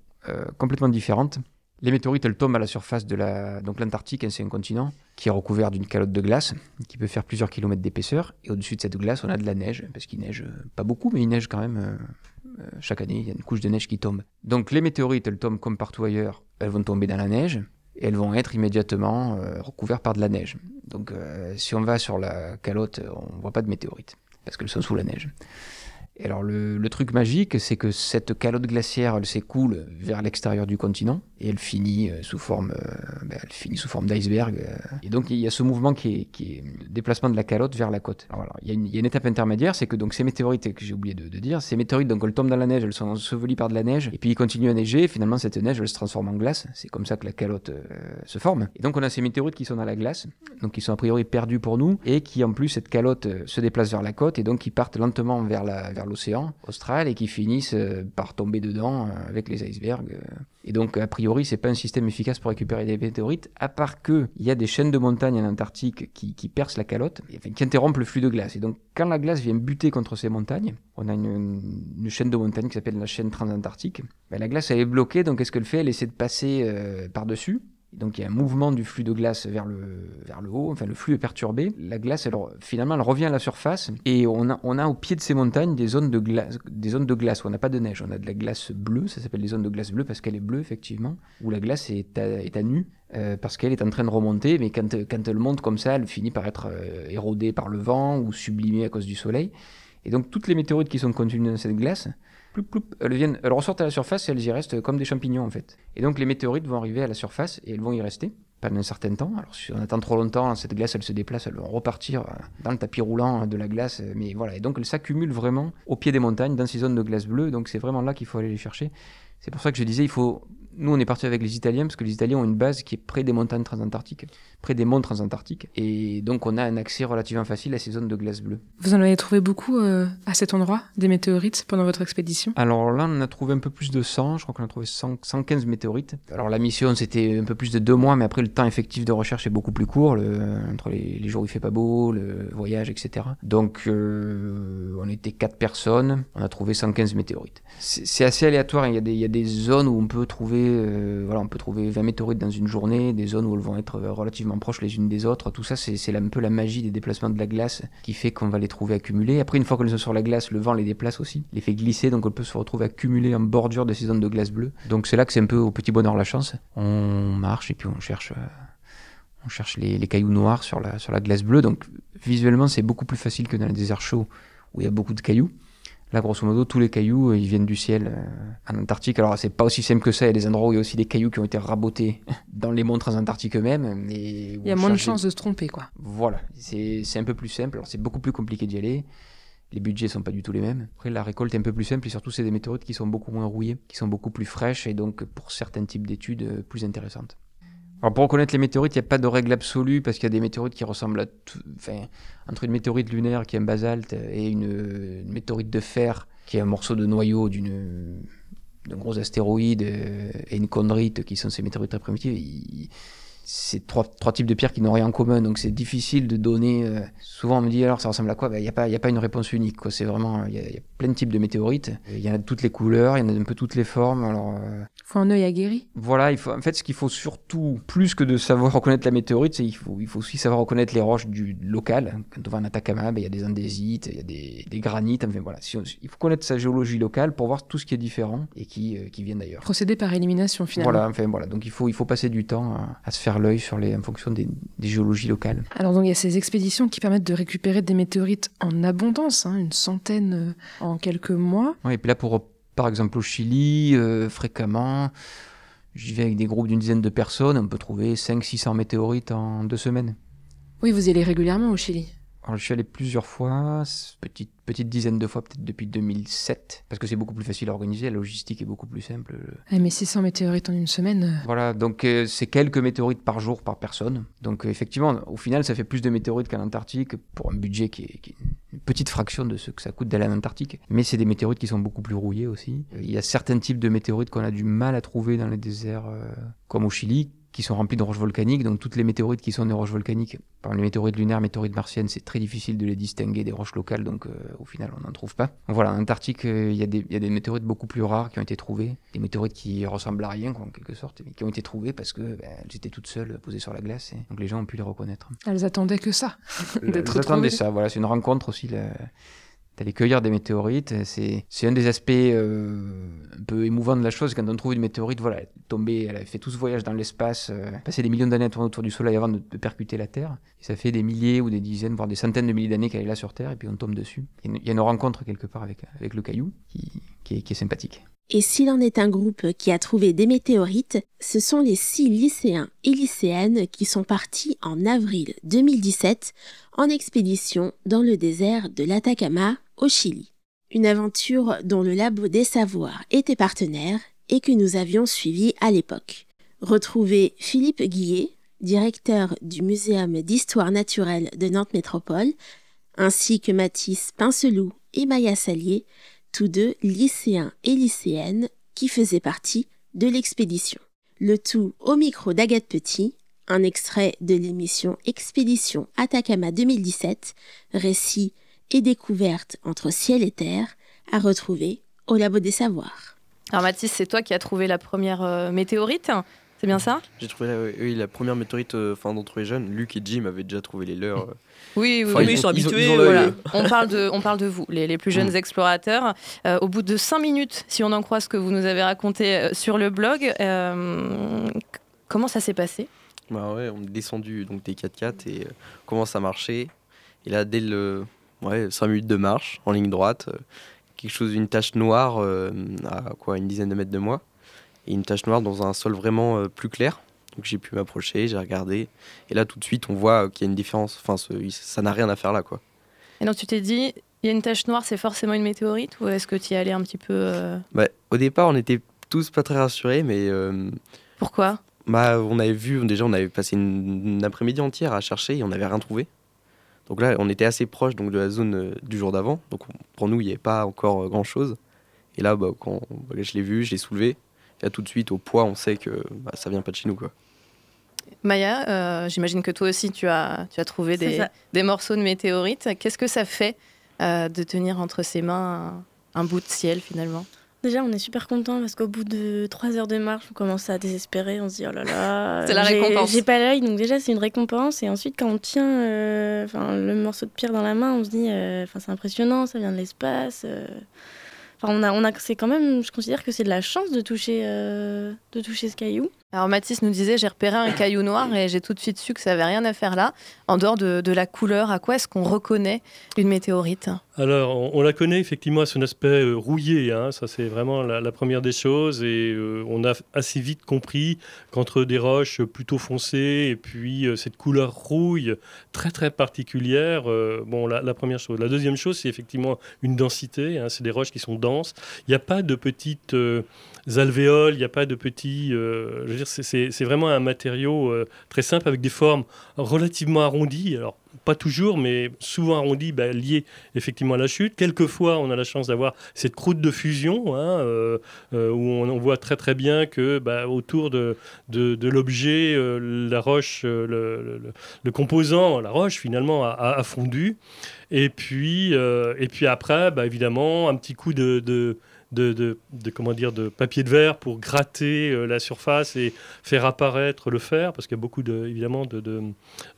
complètement différente. Les météorites, tombent à la surface de la. Donc l'Antarctique, c'est un continent qui est recouvert d'une calotte de glace qui peut faire plusieurs kilomètres d'épaisseur. Et au-dessus de cette glace, on a de la neige, parce qu'il neige pas beaucoup, mais il neige quand même euh, chaque année. Il y a une couche de neige qui tombe. Donc les météorites, tombent comme partout ailleurs. Elles vont tomber dans la neige et elles vont être immédiatement euh, recouvertes par de la neige. Donc euh, si on va sur la calotte, on voit pas de météorites parce qu'elles sont sous la neige. Et alors le, le truc magique, c'est que cette calotte glaciaire, elle s'écoule vers l'extérieur du continent et elle finit euh, sous forme, euh, ben, elle finit sous forme d'iceberg. euh. et donc il y a ce mouvement qui est, le déplacement de la calotte vers la côte. Alors, il, y a une, étape intermédiaire, c'est que donc ces météorites que j'ai oublié de, dire, ces météorites donc elles tombent dans la neige, elles sont ensevelies par de la neige, et puis il continue à neiger. Finalement cette neige elle se transforme en glace. C'est comme ça que la calotte se forme. Et donc on a ces météorites qui sont dans la glace, donc qui sont a priori perdus pour nous, et qui en plus cette calotte se déplace vers la côte, et donc qui partent lentement vers l'océan austral et qui finissent par tomber dedans avec les icebergs. Et donc, a priori, c'est pas un système efficace pour récupérer des météorites, à part que il y a des chaînes de montagnes en Antarctique qui, percent la calotte, enfin, qui interrompent le flux de glace. Et donc, quand la glace vient buter contre ces montagnes, on a une, une chaîne de montagnes qui s'appelle la chaîne transantarctique. Ben, la glace, elle est bloquée, donc qu'est-ce qu'elle fait? Elle essaie de passer euh, par-dessus. Donc il y a un mouvement du flux de glace vers le, vers le haut, enfin le flux est perturbé. La glace, finalement, elle revient à la surface et on a, on a au pied de ces montagnes des zones de glace, des zones de glace où on n'a pas de neige. On a de la glace bleue, ça s'appelle des zones de glace bleue parce qu'elle est bleue effectivement, où la glace est à, est à nu. euh, parce qu'elle est en train de remonter, mais quand, quand elle monte comme ça, elle finit par être euh, érodée par le vent ou sublimée à cause du soleil. Et donc toutes les météorites qui sont contenues dans cette glace, ploup, ploup, elles, viennent, elles ressortent à la surface et elles y restent comme des champignons en fait. Et donc les météorites vont arriver à la surface et elles vont y rester pendant un certain temps. Alors si on attend trop longtemps, cette glace elle se déplace, elle va repartir euh, dans le tapis roulant de la glace. euh, Mais voilà, et donc elle s'accumule vraiment au pied des montagnes, dans ces zones de glace bleue. Donc c'est vraiment là qu'il faut aller les chercher. C'est pour ça que je disais, il faut. Nous, on est parti avec les Italiens parce que les Italiens ont une base qui est près des montagnes transantarctiques, près des monts transantarctiques, et donc on a un accès relativement facile à ces zones de glace bleue. Vous en avez trouvé beaucoup euh, à cet endroit, des météorites, pendant votre expédition? Alors là, on a trouvé un peu plus de 100, je crois qu'on a trouvé 100 115 météorites. Alors la mission, c'était un peu plus de deux mois, mais après le temps effectif de recherche est beaucoup plus court, le- entre les, les jours où il fait pas beau, le voyage, etc. Donc euh, on était quatre personnes, on a trouvé 115 météorites. C'est assez aléatoire, il y, a des, il y a des zones où on peut trouver, euh, voilà, on peut trouver 20 météorites dans une journée, des zones où elles vont être relativement proches les unes des autres. Tout ça, c'est un peu la magie des déplacements de la glace qui fait qu'on va les trouver accumulées. Après, une fois qu'elles sont sur la glace, le vent les déplace aussi, les fait glisser, donc on peut se retrouver accumulées en bordure de ces zones de glace bleue. Donc c'est là que c'est un peu au petit bonheur la chance. On marche et puis on cherche, euh, on cherche les, les cailloux noirs sur la, sur la glace bleue. Donc visuellement, c'est beaucoup plus facile que dans les déserts chauds où il y a beaucoup de cailloux. Là, grosso modo, tous les cailloux, euh, ils viennent du ciel euh, en Antarctique. Alors, c'est pas aussi simple que ça. Il y a des endroits où il y a aussi des cailloux qui ont été rabotés dans les monts transantarctiques eux-mêmes. Il y a moins de chances de se tromper, quoi. Voilà, c'est c'est un peu plus simple. Alors, c'est beaucoup plus compliqué d'y aller. Les budgets sont pas du tout les mêmes. Après, la récolte est un peu plus simple et surtout, c'est des météorites qui sont beaucoup moins rouillées, qui sont beaucoup plus fraîches et donc, pour certains types d'études, euh, plus intéressantes. Alors, pour reconnaître les météorites, il n'y a pas de règle absolue parce qu'il y a des météorites qui ressemblent à tout. Enfin, entre une météorite lunaire qui est un basalte et une, météorite de fer qui est un morceau de noyau d'une d'un gros astéroïde et une chondrite qui sont ces météorites très primitives, c'est trois, trois types de pierres qui n'ont rien en commun, donc c'est difficile de donner. euh, souvent on me dit alors ça ressemble à quoi? Ben, Il n'y a, pas- il y a pas une réponse unique. C'est vraiment il y, a, il y a plein de types de météorites. Il y en a de toutes les couleurs, il y en a un peu toutes les formes. Alors euh, Faut un œil aguerri. voilà, il faut, en fait, ce qu'il faut surtout, plus que de savoir reconnaître la météorite, c'est qu'il faut, il faut aussi savoir reconnaître les roches du local. Quand on va en Atacama, ben, il y a des andésites, il y a des, des granites. Enfin, voilà. Si on- il faut connaître sa géologie locale pour voir tout ce qui est différent et qui, euh, qui vient d'ailleurs. Procéder par élimination, finalement. Voilà, enfin, voilà. Donc il faut, il faut passer du temps à, à se faire l'œil sur les, en fonction des, des géologies locales. Alors donc il y a ces expéditions qui permettent de récupérer des météorites en abondance, hein, une centaine euh, en quelques mois. Ouais, et puis là, pour, par exemple, au Chili, euh, fréquemment, j'y vais avec des groupes d'une dizaine de personnes, on peut trouver 500-600 météorites en deux semaines. Oui, vous y allez régulièrement au Chili. Alors, je suis allé plusieurs fois, petite, petite dizaine de fois peut-être depuis 2007, parce que c'est beaucoup plus facile à organiser, la logistique est beaucoup plus simple. Ah, mais 600 météorites en une semaine, euh, Voilà, donc euh, c'est quelques météorites par jour par personne. Donc euh, effectivement, au final, ça fait plus de météorites qu'en Antarctique pour un budget qui est, qui est une petite fraction de ce que ça coûte d'aller en Antarctique. Mais c'est des météorites qui sont beaucoup plus rouillées aussi. Il y a certains types de météorites qu'on a du mal à trouver dans les déserts, euh, comme au Chili, qui sont remplis de roches volcaniques. Donc toutes les météorites qui sont des roches volcaniques, par les météorites lunaires, météorites martiennes, c'est très difficile de les distinguer des roches locales. Donc euh, au final, on n'en trouve pas. Donc, voilà, en Antarctique, euh, il y, a des- il y a des météorites beaucoup plus rares qui ont été trouvées. Des météorites qui ressemblent à rien, quoi, en quelque sorte, mais qui ont été trouvées parce que ben, elles étaient toutes seules posées sur la glace. Et donc les gens ont pu les reconnaître. elles attendaient que ça. D'être attendez retrouvées. ça, voilà, c'est une rencontre aussi. là. D'aller cueillir des météorites, c'est un des aspects euh, un peu émouvants de la chose. Quand on trouve une météorite, voilà, elle est tombée, elle a fait tout ce voyage dans l'espace, euh, passé des millions d'années à tourner autour du Soleil avant de, percuter la Terre. Ça fait des milliers ou des dizaines, voire des centaines de milliers d'années qu'elle est là sur Terre, et puis on tombe dessus. Il y a une, rencontre quelque part avec, le caillou qui est sympathique. Et s'il en est un groupe qui a trouvé des météorites, ce sont les six lycéens et lycéennes qui sont partis en avril 2017 en expédition dans le désert de l'Atacama au Chili. Une aventure dont le Labo des Savoirs était partenaire et que nous avions suivi à l'époque. Retrouvez Philippe Guillet, directeur du Muséum d'histoire naturelle de Nantes Métropole, ainsi que Mathis Pincelou et Maya Salier, tous deux lycéens et lycéennes qui faisaient partie de l'expédition. Le tout au micro d'Agathe Petit, un extrait de l'émission Expédition Atacama 2017, récit et découverte entre ciel et terre, à retrouver au Labo des Savoirs. Alors Mathis, c'est toi qui as trouvé la première euh, météorite c'est bien ça? J'ai trouvé la, oui, la première météorite euh, enfin, d'entre les jeunes. Luc et Jim avaient déjà trouvé les leurs. euh. Oui, oui, ils sont habitués, ils ont voilà. on, parle de, on parle de vous, les, les plus jeunes Mm. explorateurs. Euh, au bout de cinq minutes, si on en croit ce que vous nous avez raconté euh, sur le blog, euh, comment ça s'est passé? Bah ouais, on est descendu donc des 4x4 et euh, commence à marcher. Et là, dès le ouais, 5 minutes de marche en ligne droite, euh, quelque chose, une tache noire euh, à quoi une dizaine de mètres de moi et une tache noire dans un sol vraiment euh, plus clair. Donc j'ai pu m'approcher, j'ai regardé et là tout de suite on voit qu'il y a une différence. Enfin, ce- ça n'a rien à faire là quoi. Et donc tu t'es dit, il y a une tache noire, c'est forcément une météorite Ou est-ce que tu y allais un petit peu... Bah, au départ, on était tous pas très rassurés, mais Pourquoi? Bah, on avait vu, déjà, on avait passé une, une après-midi entière à chercher et on n'avait rien trouvé. Donc là, on était assez proche donc, de la zone euh, du jour d'avant. Donc on- pour nous, il n'y avait pas encore euh, grand-chose. Et là, bah, quand bah, je l'ai vu, je l'ai soulevé. Et là, tout de suite, au poids, on sait que bah, ça vient pas de chez nous. Quoi. Maya, euh, j'imagine que toi aussi tu as, tu as trouvé des, des morceaux de météorite. Qu'est-ce que ça fait euh, de tenir entre ses mains un, un bout de ciel finalement? Déjà, on est super content parce qu'au bout de trois heures de marche, on commence à désespérer. On se dit oh là là, C'est la j'ai- récompense. J'ai pas l'œil, donc déjà c'est une récompense. Et ensuite, quand on tient euh, le morceau de pierre dans la main, on se dit euh, c'est impressionnant, ça vient de l'espace. euh. Enfin, on a, on a, c'est quand même, je considère que c'est de la chance de toucher, de toucher ce caillou. Alors Mathis nous disait j'ai repéré un caillou noir et j'ai tout de suite su que ça avait rien à faire là. En dehors de, la couleur, à quoi est-ce qu'on reconnaît une météorite? Alors, on, la connaît effectivement à son aspect euh, rouillé, hein, ça c'est vraiment la, première des choses, et euh, on a assez vite compris qu'entre des roches plutôt foncées et puis euh, cette couleur rouille très très particulière, bon, la, première chose. La deuxième chose, c'est effectivement une densité, hein, c'est des roches qui sont denses. Il n'y a pas de petites alvéoles, il n'y a pas de petits... euh, c'est- vraiment un matériau euh, très simple avec des formes relativement arrondies. Alors, pas toujours, mais souvent arrondies, bah, liées effectivement à la chute. Quelquefois, on a la chance d'avoir cette croûte de fusion, hein, euh, où on, voit très très bien que bah, autour de, l'objet, la roche, le, composant, la roche finalement, a, fondu. Et puis, et puis après, bah, évidemment, un petit coup de, de, comment dire, de papier de verre pour gratter euh, la surface et faire apparaître le fer, parce qu'il y a beaucoup de, évidemment de, de,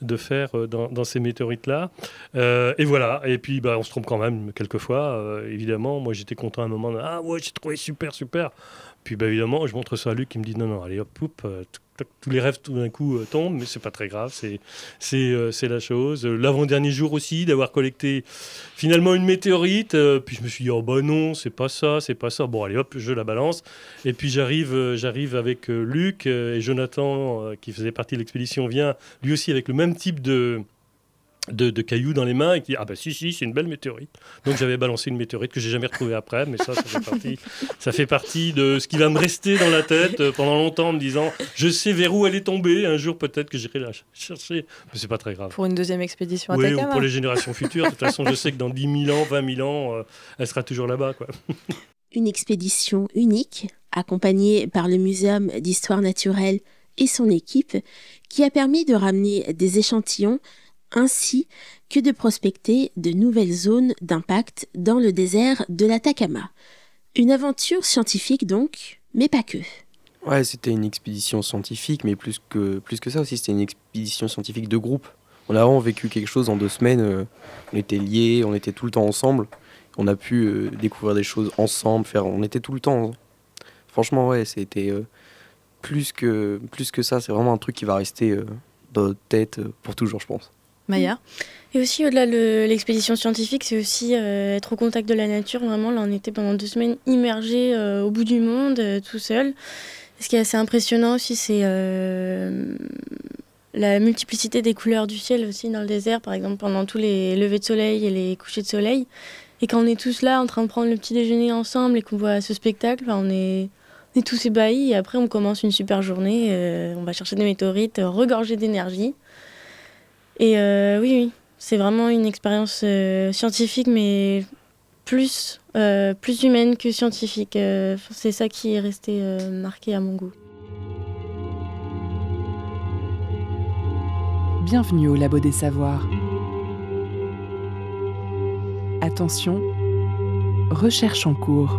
de fer euh, dans, ces météorites-là. Euh, et voilà, et puis bah, on se trompe quand même quelquefois, évidemment. Moi j'étais content à un moment, ah ouais, j'ai trouvé super, super. Puis bah, évidemment, je montre ça à Luc qui me dit non, non, allez hop, poup, tous les rêves tout d'un coup euh, tombent, mais c'est pas très grave, c'est c'est euh, la chose. Euh, L'avant-dernier jour aussi, d'avoir collecté finalement une météorite, puis je me suis dit, oh bah non, c'est pas ça, c'est pas ça. Bon, allez hop, je la balance. Et puis j'arrive avec Luc et Jonathan, qui faisait partie de l'expédition, vient lui aussi avec le même type de. De, de cailloux dans les mains et qui dit ah bah si si c'est une belle météorite donc j'avais balancé une météorite que j'ai jamais retrouvée après mais ça ça fait partie ça fait partie de ce qui va me rester dans la tête euh, pendant longtemps en me disant je sais vers où elle est tombée un jour peut-être que j'irai la ch- chercher mais c'est pas très grave pour une deuxième expédition à oui, ou pour les générations futures. De toute façon, je sais que dans 10 000 ans, 20 000 ans, euh, elle sera toujours là-bas. Quoi. Une expédition unique, accompagnée par le Muséum d'histoire naturelle et son équipe, qui a permis de ramener des échantillons ainsi que de prospecter de nouvelles zones d'impact dans le désert de l'Atacama. Une aventure scientifique donc, mais pas que. Ouais, c'était une expédition scientifique, mais plus que, plus que ça aussi, c'était une expédition scientifique de groupe. On a vraiment vécu quelque chose en deux semaines. euh, on était liés, on était tout le temps ensemble. On a pu euh, découvrir des choses ensemble, on était tout le temps. Franchement, ouais, c'était euh, plus, que, plus que ça. C'est vraiment un truc qui va rester dans notre tête pour toujours, je pense. Maya Et aussi, au-delà de l'expédition scientifique, c'est aussi euh, être au contact de la nature. Vraiment, là, on était pendant deux semaines immergés euh, au bout du monde, euh, tout seul. Ce qui est assez impressionnant aussi, c'est la multiplicité des couleurs du ciel aussi dans le désert, par exemple, pendant tous les levées de soleil et les couchers de soleil. Et quand on est tous là en train de prendre le petit déjeuner ensemble et qu'on voit ce spectacle, on est, tous ébahis. Et après, on commence une super journée. on va chercher des météorites, regorger d'énergie. Et oui, oui, c'est vraiment une expérience scientifique, mais plus, euh, plus humaine que scientifique. Euh, c'est ça qui est resté euh, marqué à mon goût. Bienvenue au Labo des Savoirs. Attention, recherche en cours.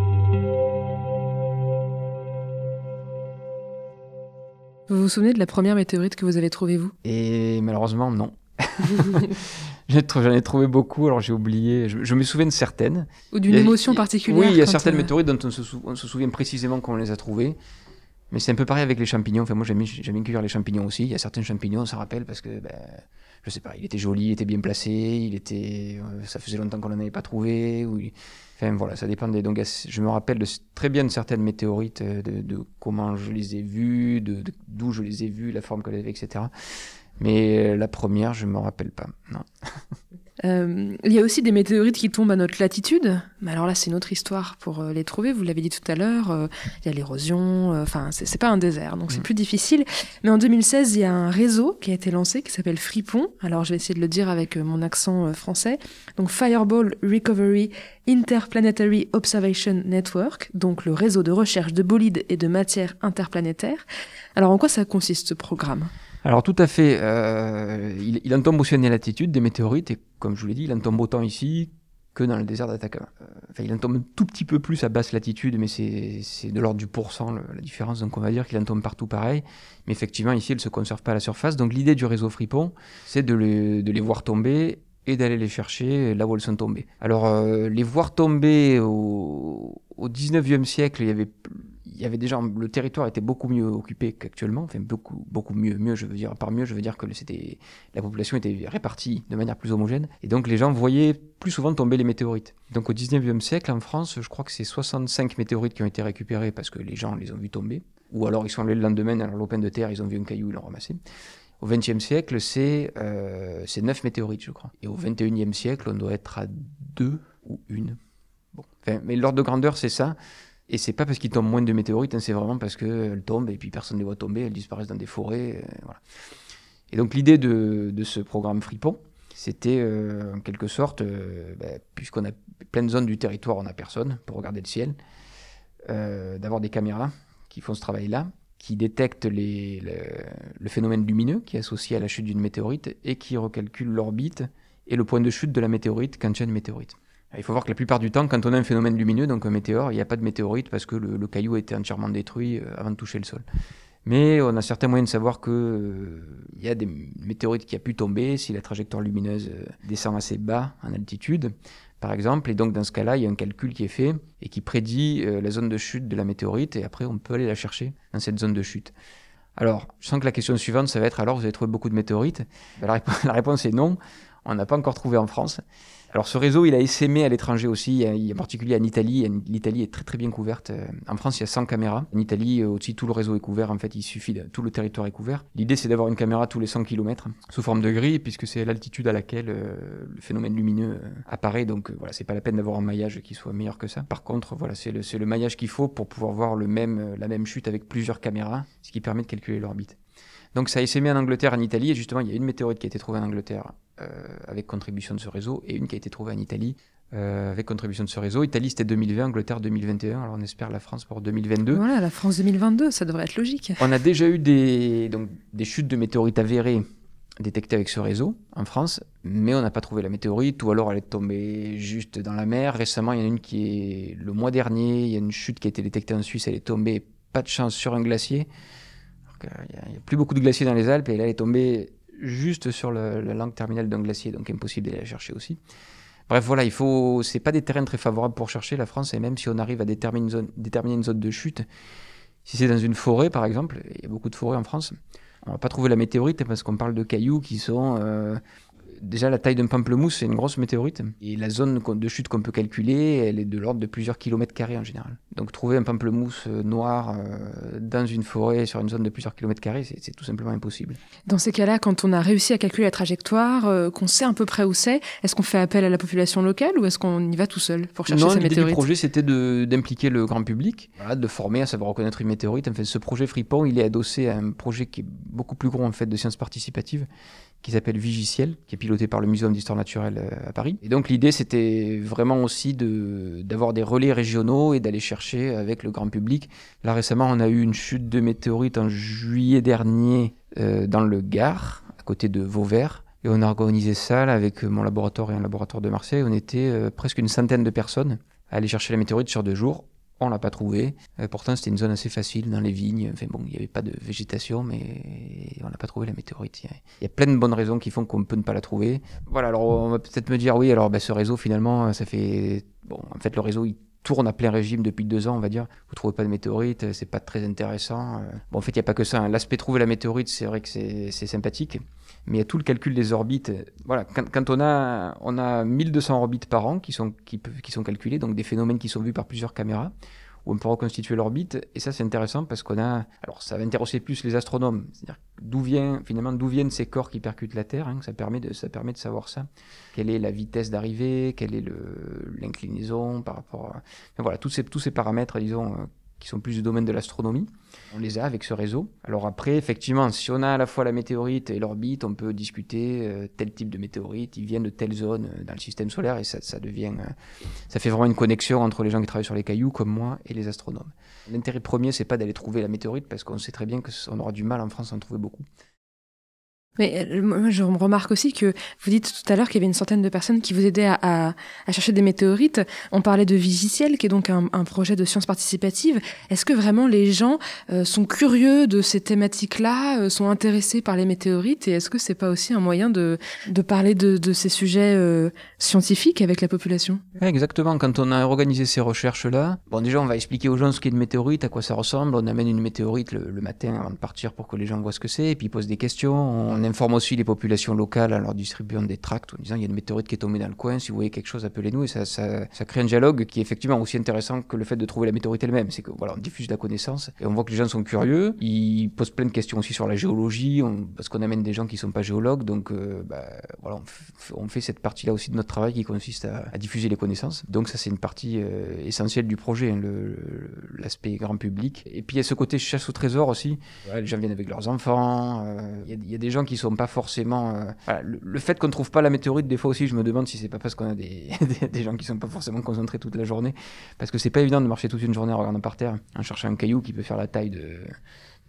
Vous vous souvenez de la première météorite que vous avez trouvée, vous? Et malheureusement, non. J'en ai trouvé beaucoup, alors j'ai oublié. Je, me souviens de certaines. Ou d'une émotion particulière Oui, il y a certaines météorites dont on se, se, souvient précisément qu'on les a trouvées. Mais c'est un peu pareil avec les champignons. Enfin, moi, j'aime bien cueillir les champignons aussi. Il y a certains champignons, on s'en rappelle parce que, ben, je sais pas, il était joli, il était bien placé, il était, euh, ça faisait longtemps qu'on n'en avait pas trouvé. Ou Enfin, voilà, ça dépend des. Donc, je me rappelle de, très bien de certaines météorites, euh, de, comment je les ai vues, d'où je les ai vues, la forme qu'elles avaient, etc. Mais la première, je ne me rappelle pas. Non. Euh, il y a aussi des météorites qui tombent à notre latitude. Mais alors là, c'est une autre histoire pour euh, les trouver. Vous l'avez dit tout à l'heure. Euh, il y a l'érosion. Enfin, c'est pas un désert, donc c'est mm. plus difficile. Mais en 2016, il y a un réseau qui a été lancé qui s'appelle Fripon. Alors, je vais essayer de le dire avec mon accent français. Donc, Fireball Recovery Interplanetary Observation Network. Donc, le réseau de recherche de bolides et de matières interplanétaires. Alors, en quoi ça consiste ce programme? Alors tout à fait, euh, il, il, en tombe aussi à latitude des météorites, et comme je vous l'ai dit, il en tombe autant ici que dans le désert d'Atacama. Euh, enfin, il en tombe un tout petit peu plus à basse latitude, mais c'est de l'ordre du pourcent la différence, donc on va dire qu'il en tombe partout pareil. Mais effectivement, ici, il ne se conserve pas à la surface. Donc l'idée du réseau Fripon, c'est de, de, les voir tomber et d'aller les chercher là où elles sont tombées. Alors, euh, les voir tomber au, au 19e siècle, il y avait il y avait déjà le territoire était beaucoup mieux occupé qu'actuellement, enfin beaucoup beaucoup mieux, mieux je veux dire par mieux je veux dire que c'était la population était répartie de manière plus homogène et donc les gens voyaient plus souvent tomber les météorites. Donc au 19e siècle en France, je crois que c'est 65 météorites qui ont été récupérées parce que les gens les ont vus tomber ou alors ils sont allés le lendemain dans l'open de terre, ils ont vu un caillou, ils l'ont ramassé. Au XXe siècle, c'est euh, 9 météorites, je crois. Et au XXIe siècle, on doit être à 2 ou une. Bon. Enfin, mais l'ordre de grandeur, c'est ça. Et c'est pas parce qu'il tombe moins de météorites, hein, c'est vraiment parce qu'elles tombent et puis personne ne les voit tomber, elles disparaissent dans des forêts. Euh. Et donc l'idée de, ce programme Fripon, c'était euh, en quelque sorte, euh, ben, puisqu'on a plein de zones du territoire, on n'a personne pour regarder le ciel, d'avoir des caméras qui font ce travail-là, qui détectent le, le, phénomène lumineux qui est associé à la chute d'une météorite et qui recalculent l'orbite et le point de chute de la météorite quand il y a une météorite. Il faut voir que la plupart du temps, quand on a un phénomène lumineux, donc un météore, il n'y a pas de météorite parce que le, caillou a été entièrement détruit euh, avant de toucher le sol. Mais on a certains moyens de savoir qu'il euh, y a des météorites qui a pu tomber si la trajectoire lumineuse euh, descend assez bas en altitude, par exemple. Et donc dans ce cas-là, il y a un calcul qui est fait et qui prédit la zone de chute de la météorite et après on peut aller la chercher dans cette zone de chute. Alors, je sens que la question suivante, ça va être alors vous avez trouvé beaucoup de météorites? Ben, la réponse est non. On n'a pas encore trouvé en France. Alors ce réseau, il a essaimé à l'étranger aussi, en particulier en Italie. L'Italie est très très bien couverte. Euh, en France, il y a 100 caméras. En Italie euh, aussi, tout le réseau est couvert. En fait, il suffit, tout le territoire est couvert. L'idée, c'est d'avoir une caméra tous les 100 km sous forme de grille, puisque c'est l'altitude à laquelle euh, le phénomène lumineux apparaît. Donc voilà, c'est pas la peine d'avoir un maillage qui soit meilleur que ça. Par contre, voilà, c'est le, maillage qu'il faut pour pouvoir voir la même chute avec plusieurs caméras, ce qui permet de calculer l'orbite. Donc ça a essaimé en Angleterre, en Italie, et justement, il y a une météorite qui a été trouvée en Angleterre euh, avec contribution de ce réseau, et une qui a été trouvée en Italie euh, avec contribution de ce réseau. Italie, c'était 2020, Angleterre 2021, alors on espère la France pour 2022. Voilà, la France 2022, ça devrait être logique. On a déjà eu des, donc, des chutes de météorites avérées détectées avec ce réseau en France, mais on n'a pas trouvé la météorite, ou alors elle est tombée juste dans la mer. Récemment, il y en a une qui est le mois dernier, il y a une chute qui a été détectée en Suisse, elle est tombée, pas de chance, sur un glacier. Il n'y a, plus beaucoup de glaciers dans les Alpes et là, elle est tombée juste sur la langue terminale d'un glacier, donc impossible d'aller la chercher aussi. Bref, voilà, il faut. C'est pas des terrains très favorables pour chercher la France, et même si on arrive à déterminer une zone, déterminer une zone de chute, si c'est dans une forêt par exemple, il y a beaucoup de forêts en France, on va pas trouver la météorite parce qu'on parle de cailloux qui sont euh, Déjà, la taille d'un pamplemousse, c'est une grosse météorite. Et la zone de chute qu'on peut calculer, elle est de l'ordre de plusieurs kilomètres carrés en général. Donc trouver un pamplemousse euh, noir euh, dans une forêt sur une zone de plusieurs kilomètres carrés, c'est tout simplement impossible. Dans ces cas-là, quand on a réussi à calculer la trajectoire, euh, qu'on sait à peu près où c'est, est-ce qu'on fait appel à la population locale ou est-ce qu'on y va tout seul pour chercher non, ces l'idée du météorites projet, c'était d'impliquer le grand public, voilà, de le former à savoir reconnaître une météorite. Enfin, ce projet Fripon, il est adossé à un projet qui est beaucoup plus gros en fait de sciences participatives, qui s'appelle Vigiciel, qui est piloté par le Muséum d'histoire naturelle euh, à Paris. Et donc l'idée, c'était vraiment aussi d'avoir des relais régionaux et d'aller chercher avec le grand public. Là récemment, on a eu une chute de météorite en juillet dernier euh, dans le Gard, à côté de Vauvert. Et on a organisé ça là, avec mon laboratoire et un laboratoire de Marseille. On était euh, presque une centaine de personnes à aller chercher la météorite sur deux jours. On l'a pas trouvée. Euh, pourtant, c'était une zone assez facile dans les vignes. Enfin bon, il n'y avait pas de végétation, mais on n'a pas trouvé la météorite. Il y, a, plein de bonnes raisons qui font qu'on peut ne pas la trouver. Voilà, alors on va peut-être me dire, oui, alors ben, ce réseau, finalement, ça fait... Bon, en fait, le réseau, il tourne à plein régime depuis deux ans, on va dire. Vous trouvez pas de météorite, c'est pas très intéressant. Euh, Bon, en fait, il n'y a pas que ça. hein. L'aspect trouver la météorite, c'est vrai que c'est sympathique. Mais il y a tout le calcul des orbites. Voilà, quand, quand on, a, on a 1200 orbites par an qui sont, qui, qui sont calculées, donc des phénomènes qui sont vus par plusieurs caméras, où on peut reconstituer l'orbite. Et ça, c'est intéressant parce qu'on a. Alors, ça va intéresser plus les astronomes. C'est-à-dire d'où vient, finalement, d'où viennent ces corps qui percutent la Terre. hein, ça, permet de, ça permet de savoir ça. Quelle est la vitesse d'arrivée? Quelle est l'inclinaison par rapport à. Voilà, tous ces, tous ces paramètres, disons, euh, qui sont plus du domaine de l'astronomie. On les a avec ce réseau. Alors après, effectivement, si on a à la fois la météorite et l'orbite, on peut discuter euh, tel type de météorite, il vient de telle zone euh, dans le système solaire et ça, devient, euh, ça fait vraiment une connexion entre les gens qui travaillent sur les cailloux comme moi et les astronomes. L'intérêt premier, c'est pas d'aller trouver la météorite parce qu'on sait très bien qu'on aura du mal en France à en trouver beaucoup. Mais euh, moi, je remarque aussi que vous dites tout à l'heure qu'il y avait une centaine de personnes qui vous aidaient à, chercher des météorites. On parlait de Vigiciel, qui est donc un, projet de sciences participatives. Est-ce que vraiment les gens euh, sont curieux de ces thématiques-là, euh, sont intéressés par les météorites? Et est-ce que c'est pas aussi un moyen de, parler de, ces sujets scientifiques avec la population? Exactement, quand on a organisé ces recherches-là, bon déjà on va expliquer aux gens ce qu'est une météorite, à quoi ça ressemble, on amène une météorite le, matin avant de partir pour que les gens voient ce que c'est, et puis ils posent des questions, on informe aussi les populations locales en leur distribuant des tracts en disant il y a une météorite qui est tombée dans le coin, si vous voyez quelque chose appelez-nous, et ça, ça, ça crée un dialogue qui est effectivement aussi intéressant que le fait de trouver la météorite elle-même, c'est que voilà, on diffuse la connaissance, et on voit que les gens sont curieux, ils posent plein de questions aussi sur la géologie, on- parce qu'on amène des gens qui sont pas géologues, donc euh, bah, voilà, on, on fait cette partie-là aussi de notre travail qui consiste à, à diffuser les connaissances. Donc ça c'est une partie euh, essentielle du projet, hein, l'aspect grand public. Et puis il y a ce côté chasse au trésor aussi. Ouais, les gens viennent avec leurs enfants. euh, Il y, y a des gens qui sont pas forcément. euh, le, fait qu'on ne trouve pas la météorite, des fois aussi, je me demande si c'est pas parce qu'on a des, des, gens qui sont pas forcément concentrés toute la journée, parce que c'est pas évident de marcher toute une journée en regardant par terre, en cherchant un caillou qui peut faire la taille de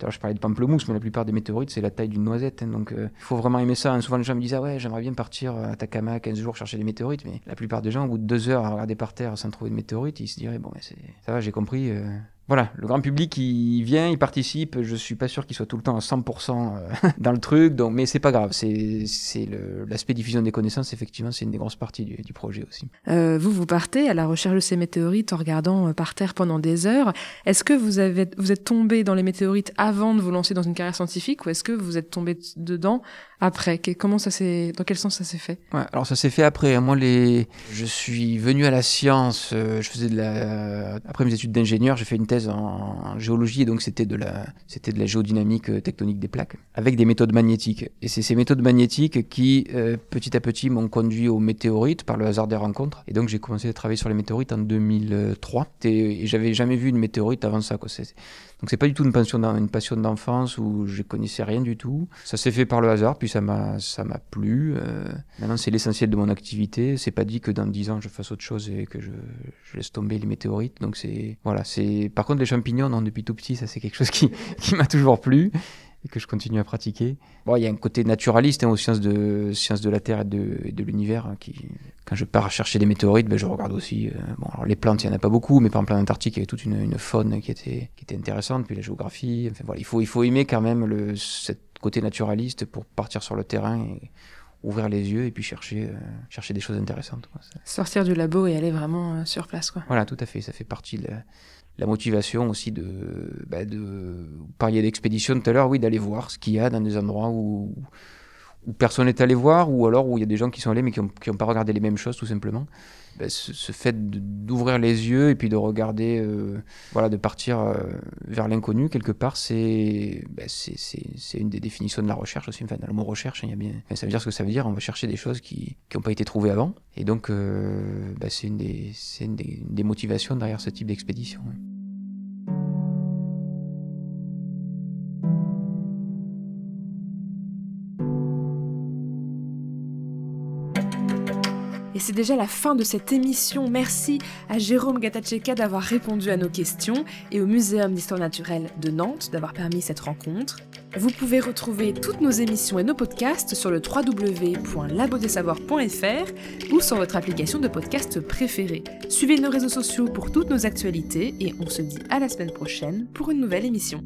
l'heure, je parlais de pamplemousse, mais la plupart des météorites, c'est la taille d'une noisette. hein, donc, il faut vraiment aimer ça. hein. Souvent, les gens me disent Ah ouais, j'aimerais bien partir à Atacama 15 jours chercher des météorites. Mais la plupart des gens, au bout de deux heures à regarder par terre sans trouver de météorites, ils se diraient Bon, c'est... ça va, j'ai compris. euh. Voilà, le grand public, il vient, il participe. Je suis pas sûr qu'il soit tout le temps à 100% euh, dans le truc, donc, mais c'est pas grave. C'est, l'aspect diffusion des connaissances, effectivement, c'est une des grosses parties du, du projet aussi. Euh, vous, vous partez à la recherche de ces météorites en regardant euh, par terre pendant des heures. Est-ce que vous, avez, vous êtes tombé dans les météorites avant de vous lancer dans une carrière scientifique ou est-ce que vous êtes tombé dedans après Comment ça s'est, Dans quel sens ça s'est fait? Alors ça s'est fait après. hein. Moi, je suis venu à la science. euh, je faisais de la. Après mes études d'ingénieur, j'ai fait une thèse en, géologie et donc c'était de la, c'était de la géodynamique euh, tectonique des plaques avec des méthodes magnétiques. Et c'est ces méthodes magnétiques qui, euh, petit à petit, m'ont conduit aux météorites par le hasard des rencontres. Et donc j'ai commencé à travailler sur les météorites en 2003. Et, et j'avais jamais vu une météorite avant ça. Donc c'est pas du tout une passion, une passion d'enfance où je connaissais rien du tout. Ça s'est fait par le hasard, puis ça m'a, ça m'a plu. euh. Maintenant c'est l'essentiel de mon activité. C'est pas dit que dans 10 ans je fasse autre chose et que je, je laisse tomber les météorites. Donc c'est voilà. C'est par contre les champignons, non, depuis tout petit, ça c'est quelque chose qui, qui m'a toujours plu et que je continue à pratiquer. Bon, il y a un côté naturaliste hein, aux sciences de, sciences de la Terre et de, et de l'univers. hein, qui, quand je pars chercher des météorites, ben, je regarde aussi. euh, bon, alors les plantes, il n'y en a pas beaucoup, mais par exemple en Antarctique, il y avait toute une, une faune qui était, qui était intéressante, puis la géographie. Enfin, voilà, il, faut, il faut aimer quand même le, cet côté naturaliste pour partir sur le terrain et ouvrir les yeux et puis chercher, euh, chercher des choses intéressantes. quoi. Sortir du labo et aller vraiment euh, sur place, quoi. voilà, tout à fait. Ça fait partie de la, la motivation aussi de, bah, de vous d'expédition tout à l'heure, oui, d'aller voir ce qu'il y a dans des endroits où, où personne n'est allé voir, ou alors où il y a des gens qui sont allés mais qui n'ont pas regardé les mêmes choses tout simplement. Ben, ce, fait d'ouvrir les yeux et puis de regarder, euh, voilà, de partir euh, vers l'inconnu quelque part, c'est ben, une des définitions de la recherche aussi. Enfin, dans le mot recherche, il y a bien, ça veut dire ce que ça veut dire. On va chercher des choses qui n'ont pas été trouvées avant, et donc euh, ben, c'est une, des, une, des, motivations derrière ce type d'expédition. Et c'est déjà la fin de cette émission. Merci à Jérôme Gatacheka d'avoir répondu à nos questions et au Muséum d'histoire naturelle de Nantes d'avoir permis cette rencontre. Vous pouvez retrouver toutes nos émissions et nos podcasts sur le www.labodessavoir.fr ou sur votre application de podcast préférée. Suivez nos réseaux sociaux pour toutes nos actualités et on se dit à la semaine prochaine pour une nouvelle émission.